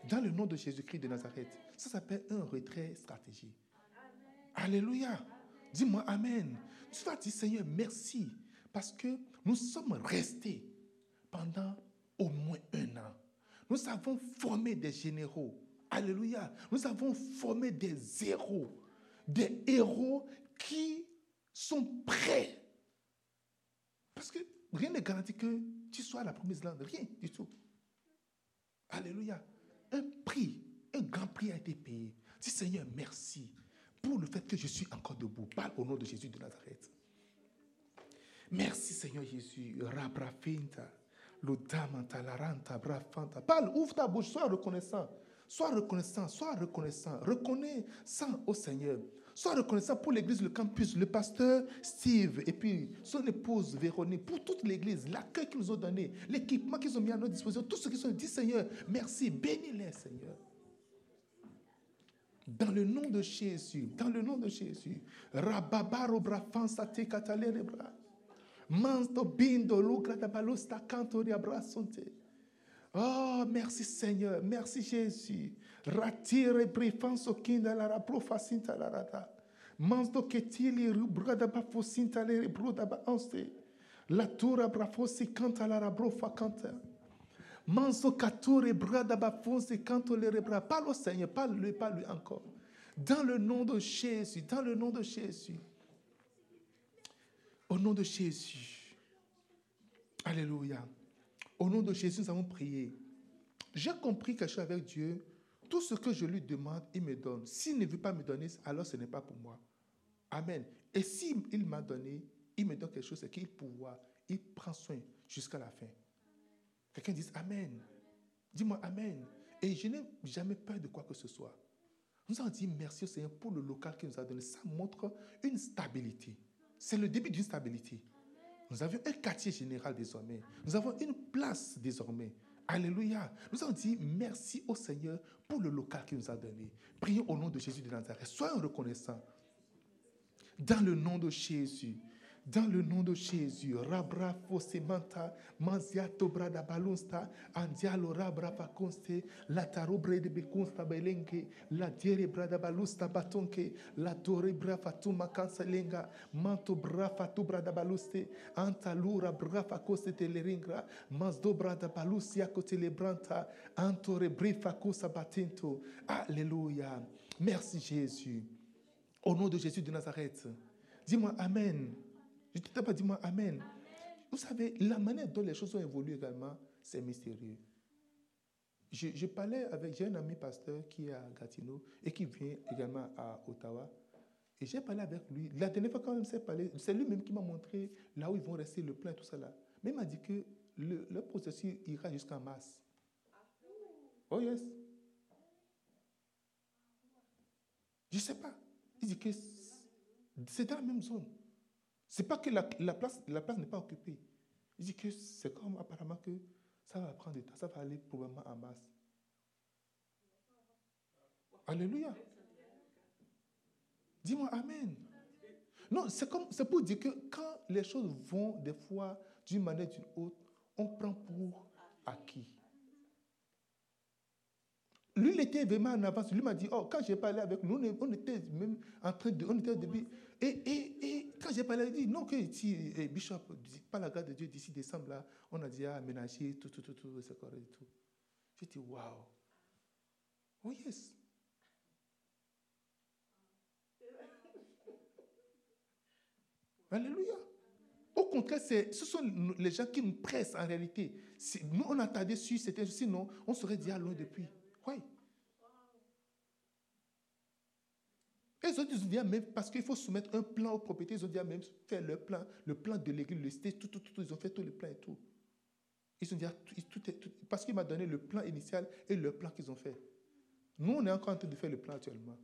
Dans le nom de Jésus-Christ de Nazareth. Ça s'appelle un retrait stratégique. Alléluia. Dis-moi Amen. Tu vas dire Seigneur, merci. Parce que nous sommes restés pendant au moins un an. Nous avons formé des généraux. Alléluia. Nous avons formé des héros. Des héros qui sont prêts. Parce que rien ne garantit que tu sois la promise land. Rien du tout. Alléluia. Un prix, un grand prix a été payé. Dis Seigneur, merci pour le fait que je suis encore debout. Parle au nom de Jésus de Nazareth. Merci Seigneur Jésus. Parle, ouvre ta bouche, sois reconnaissant. Sois reconnaissant, sois reconnaissant. Reconnaissant au Seigneur. Sois reconnaissant pour l'église, le campus, le pasteur Steve et puis son épouse Véronique, pour toute l'église, l'accueil qu'ils nous ont donné, l'équipement qu'ils ont mis à notre disposition, tout ce qu'ils ont dit, Seigneur, merci, bénis-les, Seigneur. Dans le nom de Jésus, dans le nom de Jésus. Oh, merci Seigneur, merci Jésus. Ratire brifanso kinda la profa sinta la rata. Mansto ketili rubrada ba fosinta le bruda ba anste. La tura brafosi canta la rabrofa canta. Manso kature brada ba fonse canto le rebra. Parle au Seigneur, parle-lui, parle-lui encore. Dans le nom de Jésus, dans le nom de Jésus. Au nom de Jésus. Alléluia. Au nom de Jésus, nous avons prié. J'ai compris quelque chose avec Dieu. Tout ce que je lui demande, il me donne. S'il ne veut pas me donner, alors ce n'est pas pour moi. Amen. Et s'il il m'a donné, il me donne quelque chose, c'est qu'il pouvoir. Il prend soin jusqu'à la fin. Quelqu'un dit Amen. Dis-moi Amen. Et je n'ai jamais peur de quoi que ce soit. Nous avons dit merci au Seigneur pour le local qu'il nous a donné. Ça montre une stabilité. C'est le début d'une stabilité. Nous avions un quartier général désormais. Nous avons une place désormais. Alléluia. Nous avons dit merci au Seigneur pour le local qu'il nous a donné. Prions au nom de Jésus de Nazareth. Soyons reconnaissants. Dans le nom de Jésus. Dans le nom de Jésus, Rabra Fosemanta, Manziato Brada Balunsta, Andialo Rabra Faconste, La Tarobre de Beconsta Belenke, La Diere Brada Balusta Batonke, La Tore Brafa Tuma Cansalenga, Manto Brafa Tu Brada Baluste, Antalura Brafa Coste Teleringra, Mazdo Brada Balusia Cotelebranta, Antore Brifa Cosa Batento. Alléluia. Merci Jésus. Au nom de Jésus de Nazareth. Dis-moi Amen. Je ne t'ai pas dit moi Amen. Vous savez, la manière dont les choses ont évolué également, c'est mystérieux. Je, parlais avec, j'ai un ami pasteur qui est à Gatineau et qui vient également à Ottawa. Et j'ai parlé avec lui. La dernière fois, quand même s'est parlé, c'est lui-même qui m'a montré là où ils vont rester, le plan, tout ça là. Mais il m'a dit que le, le processus ira jusqu'en mars. Oh yes. Je ne sais pas. Il dit que c'est dans la même zone. C'est pas que la, la place, la place n'est pas occupée. Il dit que c'est comme apparemment que ça va prendre du temps, ça va aller probablement en masse. Alléluia. Dis-moi Amen. Non, c'est comme, c'est pour dire que quand les choses vont des fois d'une manière ou d'une autre, on prend pour acquis. Lui, il était vraiment en avance. Lui m'a dit, oh, quand j'ai parlé avec nous, on était même en train de, on était. Et, et, et quand j'ai parlé, il dit, non, que si, eh, Bishop, par la grâce de Dieu, d'ici décembre, là, on a déjà aménagé tout, tout, tout, tout, c'est correct et tout. J'ai dit, waouh. Oh yes. Alléluia. Au contraire, ce sont les gens qui nous pressent en réalité. Nous, on attendait sur c'était sinon on serait déjà loin depuis. Oui. Et ils ont dit, même, parce qu'il faut soumettre un plan aux propriétés, ils ont dit, même faire leur plan, le plan de l'église, le stage, tout, tout, tout, ils ont fait tout le plan et tout. Ils ont dit, tout, tout, parce qu'il m'a donné le plan initial et le plan qu'ils ont fait. Nous, on est encore en train de faire le plan actuellement.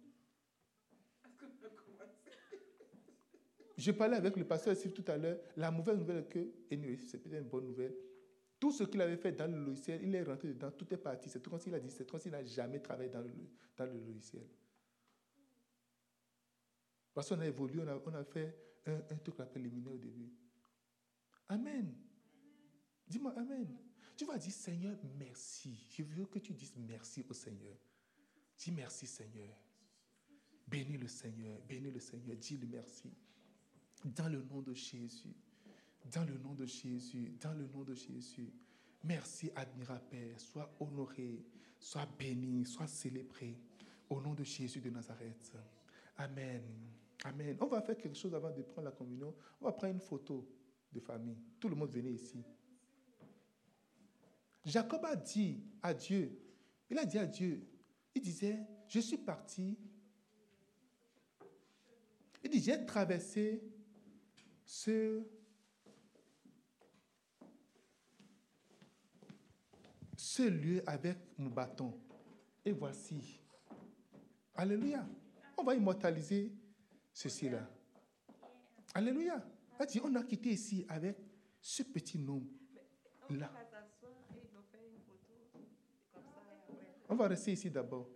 Je parlais avec le pasteur ici tout à l'heure. La mauvaise nouvelle est que, et c'est peut-être une bonne nouvelle, tout ce qu'il avait fait dans le logiciel, il est rentré dedans, tout est parti. C'est comme s'il a dit, c'est comme s'il n'a jamais travaillé dans le, dans le logiciel. Parce qu'on a évolué, on a, fait un, truc préliminaire au début. Amen. Dis-moi Amen. Tu vas dire, Seigneur, merci. Je veux que tu dises merci au Seigneur. Dis merci, Seigneur. Bénis le Seigneur. Bénis le Seigneur. Dis-le merci. Dans le nom de Jésus. Dans le nom de Jésus. Dans le nom de Jésus. Merci, admirable Père. Sois honoré. Sois béni. Sois célébré. Au nom de Jésus de Nazareth. Amen. Amen. On va faire quelque chose avant de prendre la communion. On va prendre une photo de famille. Tout le monde venait ici. Jacob a dit à Dieu, il a dit à Dieu, il disait, je suis parti. Il dit, j'ai traversé ce, ce lieu avec mon bâton. Et voici. Alléluia. On va immortaliser ceci-là. Alléluia. On a quitté ici avec ce petit nom là. On va rester ici d'abord.